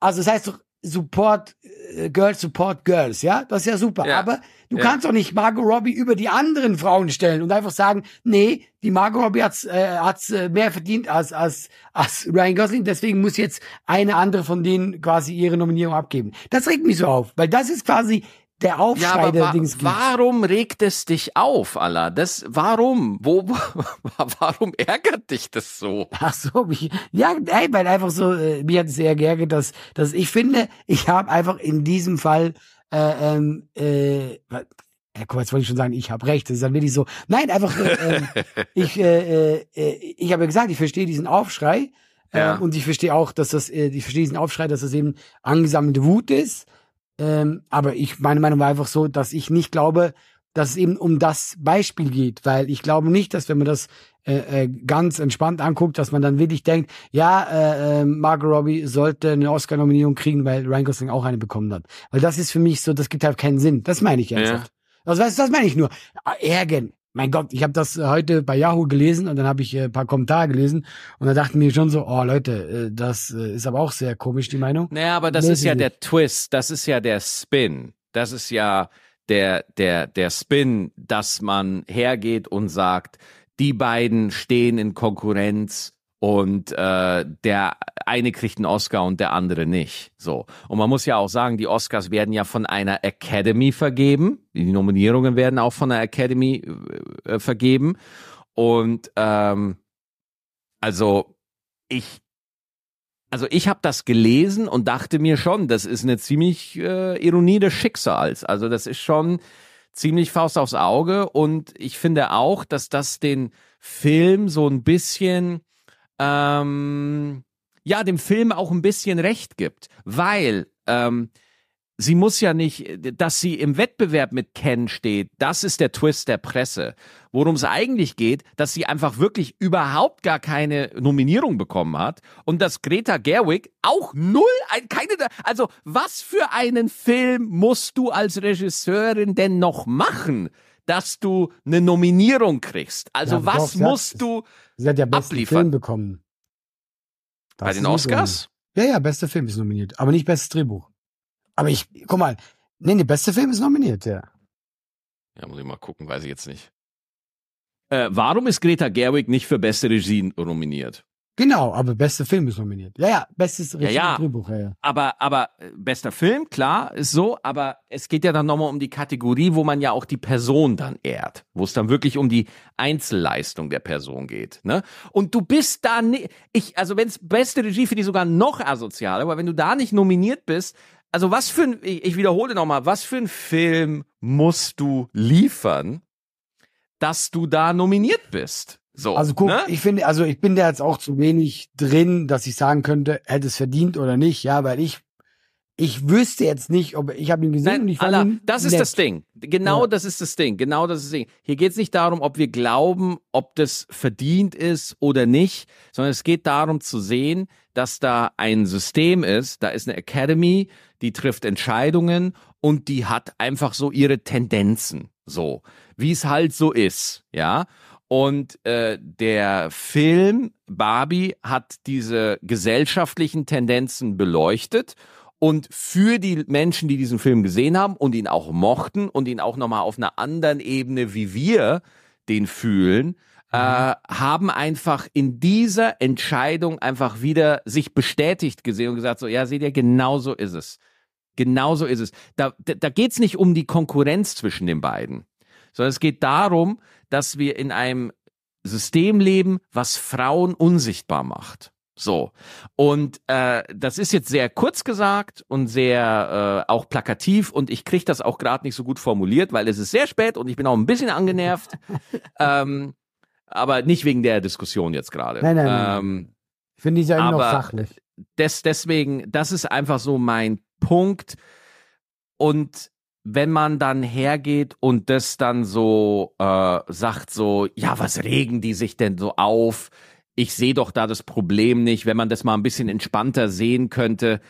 also das heißt doch Support äh, Girls Support Girls, ja, das ist ja super. Ja. Aber du ja. kannst doch nicht Margot Robbie über die anderen Frauen stellen und einfach sagen, nee, die Margot Robbie hat's, äh, hat's äh, mehr verdient als als als Ryan Gosling, deswegen muss jetzt eine andere von denen quasi ihre Nominierung abgeben. Das regt mich so auf, weil das ist quasi der Aufschrei ja, der wa Dings Warum regt es dich auf, Allah? Das, warum? Wo, warum ärgert dich das so? Ach so, mich, ja, nein, weil einfach so, äh, mich hat es sehr geärgert, dass, dass ich finde, ich habe einfach in diesem Fall, äh, ähm, äh, ja, guck, jetzt wollte ich schon sagen, ich habe recht. Das ist dann wirklich so. Nein, einfach, äh, ähm, ich, äh, äh, ich habe ja gesagt, ich verstehe diesen Aufschrei. Äh, ja. Und ich verstehe auch, dass das, äh, ich verstehe diesen Aufschrei, dass das eben angesammelte Wut ist. Ähm, aber ich, meine Meinung war einfach so, dass ich nicht glaube, dass es eben um das Beispiel geht, weil ich glaube nicht, dass wenn man das äh, äh, ganz entspannt anguckt, dass man dann wirklich denkt, ja, äh, äh, Margot Robbie sollte eine Oscar-Nominierung kriegen, weil Ryan Gosling auch eine bekommen hat. Weil das ist für mich so, das gibt halt keinen Sinn. Das meine ich ernsthaft. Ja. Also weißt du, das meine ich nur. Ärgern, mein Gott, ich habe das heute bei Yahoo gelesen und dann habe ich äh, paar Kommentare gelesen und da dachten mir schon so, oh Leute, äh, das äh, ist aber auch sehr komisch, die Meinung. Naja, aber das ist ja der Twist, das ist ja der Spin. Das ist ja der, der, der Spin, dass man hergeht und sagt, die beiden stehen in Konkurrenz und äh, der eine kriegt einen Oscar und der andere nicht. So. Und man muss ja auch sagen, die Oscars werden ja von einer Academy vergeben. Die Nominierungen werden auch von der Academy äh, vergeben. Und ähm, also ich also ich habe das gelesen und dachte mir schon, das ist eine ziemlich äh, Ironie des Schicksals. Also das ist schon ziemlich Faust aufs Auge und ich finde auch, dass das den Film so ein bisschen ähm, ja, dem Film auch ein bisschen recht gibt, weil ähm, sie muss ja nicht, dass sie im Wettbewerb mit Ken steht, das ist der Twist der Presse. Worum es eigentlich geht, dass sie einfach wirklich überhaupt gar keine Nominierung bekommen hat und dass Greta Gerwig auch null, keine, also was für einen Film musst du als Regisseurin denn noch machen, dass du eine Nominierung kriegst? Also ja, was doch, musst hat, du sie hat ja besten abliefern? Film bekommen. Das Bei den Oscars? Ja, ja, bester Film ist nominiert, aber nicht bestes Drehbuch. Aber ich, guck mal, nee, der beste Film ist nominiert, ja. Ja, muss ich mal gucken, weiß ich jetzt nicht. Äh, warum ist Greta Gerwig nicht für beste Regie nominiert? Genau, aber bester Film ist nominiert. Ja, ja, bestes ja, ja. Drehbuch, ja, ja. Aber, aber äh, bester Film, klar, ist so, aber es geht ja dann nochmal um die Kategorie, wo man ja auch die Person dann ehrt, wo es dann wirklich um die Einzelleistung der Person geht. Ne? Und du bist da nicht, ich, also wenn es beste Regie finde ich sogar noch asozial, aber wenn du da nicht nominiert bist, also was für ein, ich wiederhole nochmal, was für ein Film musst du liefern, dass du da nominiert bist? So, also guck, ne? ich finde, also ich bin da jetzt auch zu wenig drin, dass ich sagen könnte, hätte es verdient oder nicht, ja, weil ich ich wüsste jetzt nicht, ob ich habe ihn gesehen Nein, und ich fand Allah, ihn Das ist nett. das Ding. Genau ja. das ist das Ding. Genau das ist das Ding. Hier geht es nicht darum, ob wir glauben, ob das verdient ist oder nicht, sondern es geht darum zu sehen, dass da ein System ist, da ist eine Academy, die trifft Entscheidungen und die hat einfach so ihre Tendenzen, so wie es halt so ist, ja. Und äh, der Film Barbie hat diese gesellschaftlichen Tendenzen beleuchtet und für die Menschen, die diesen Film gesehen haben und ihn auch mochten und ihn auch nochmal auf einer anderen Ebene, wie wir den fühlen, äh, mhm. haben einfach in dieser Entscheidung einfach wieder sich bestätigt gesehen und gesagt, so, ja, seht ihr, genau so ist es. Genau so ist es. Da, da, da geht es nicht um die Konkurrenz zwischen den beiden, sondern es geht darum, dass wir in einem System leben, was Frauen unsichtbar macht. So. Und äh, das ist jetzt sehr kurz gesagt und sehr äh, auch plakativ und ich kriege das auch gerade nicht so gut formuliert, weil es ist sehr spät und ich bin auch ein bisschen angenervt. ähm, aber nicht wegen der Diskussion jetzt gerade. Nein, nein, nein. Ähm, Finde ich ja immer noch sachlich. Des, deswegen, das ist einfach so mein Punkt. Und wenn man dann hergeht und das dann so äh, sagt, so, ja, was regen die sich denn so auf? ich sehe doch da das Problem nicht, wenn man das mal ein bisschen entspannter sehen könnte.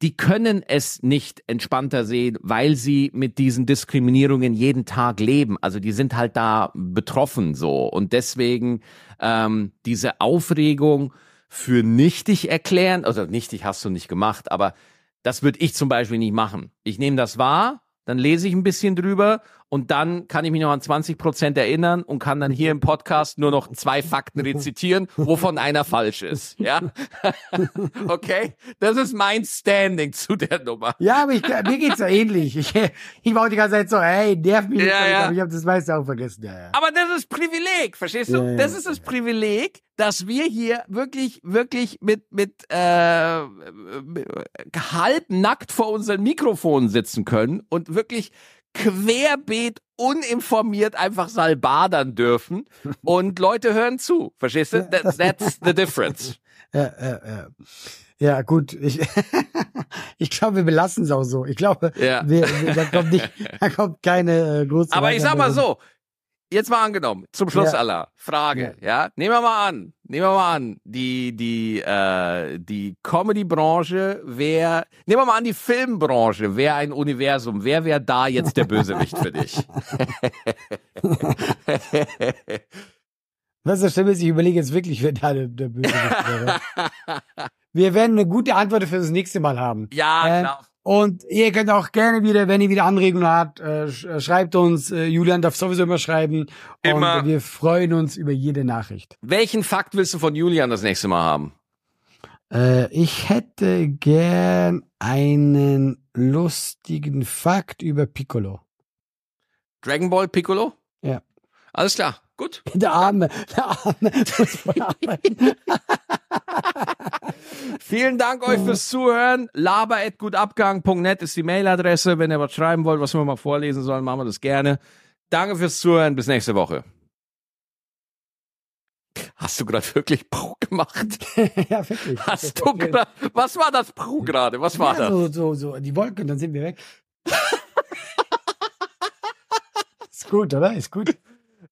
Die können es nicht entspannter sehen, weil sie mit diesen Diskriminierungen jeden Tag leben. Also die sind halt da betroffen so. Und deswegen ähm, diese Aufregung für nichtig erklären, also nichtig hast du nicht gemacht, aber das würde ich zum Beispiel nicht machen. Ich nehme das wahr, dann lese ich ein bisschen drüber und dann kann ich mich noch an 20 Prozent erinnern und kann dann hier im Podcast nur noch zwei Fakten rezitieren, wovon einer falsch ist. Ja, okay, das ist mein Standing zu der Nummer. Ja, aber ich, mir geht's so ähnlich. Ich, ich war die ganze Zeit so, hey, nerv mich nicht, ja, ja. aber ich habe das meiste auch vergessen. Ja, ja. Aber das ist Privileg, verstehst du? Ja, das ist das Privileg, dass wir hier wirklich, wirklich mit mit äh, halb nackt vor unseren Mikrofonen sitzen können und wirklich querbeet uninformiert einfach salbadern dürfen und Leute hören zu. Verstehst du? That, that's the difference. Ja, ja, ja. Ja, gut. Ich, ich glaube, wir belassen es auch so. Ich glaube, ja. wir, wir, da, kommt nicht, da kommt keine äh, große. Aber ich sag mal so, jetzt mal angenommen, zum Schluss aller Frage, ja. Nehmen wir mal an, nehmen wir mal an, die, die, äh, die Comedy-Branche wäre, nehmen wir mal an, die Filmbranche wäre ein Universum. Wer wäre da jetzt der Bösewicht für dich? Was das Schlimme ist, ich überlege jetzt wirklich, wer da der, der Bösewicht wäre. wir werden eine gute Antwort für das nächste Mal haben. Ja, äh, klar. Und ihr könnt auch gerne wieder, wenn ihr wieder Anregungen habt, äh, äh, schreibt uns. Äh, Julian darf sowieso immer schreiben. Immer. Und wir freuen uns über jede Nachricht. Welchen Fakt willst du von Julian das nächste Mal haben? Äh, ich hätte gern einen lustigen Fakt über Piccolo. Dragon Ball Piccolo? Ja. Alles klar. Gut. Der Arme, der Arme. Vielen Dank euch fürs Zuhören. laber.gutabgang.net ist die Mailadresse. Wenn ihr was schreiben wollt, was wir mal vorlesen sollen, machen wir das gerne. Danke fürs Zuhören. Bis nächste Woche. Hast du gerade wirklich Pro gemacht? ja, wirklich. Hast du gerade, was war das Pro gerade? Was war ja, das? So, so, so, die Wolken, dann sind wir weg. ist gut, oder? Ist gut.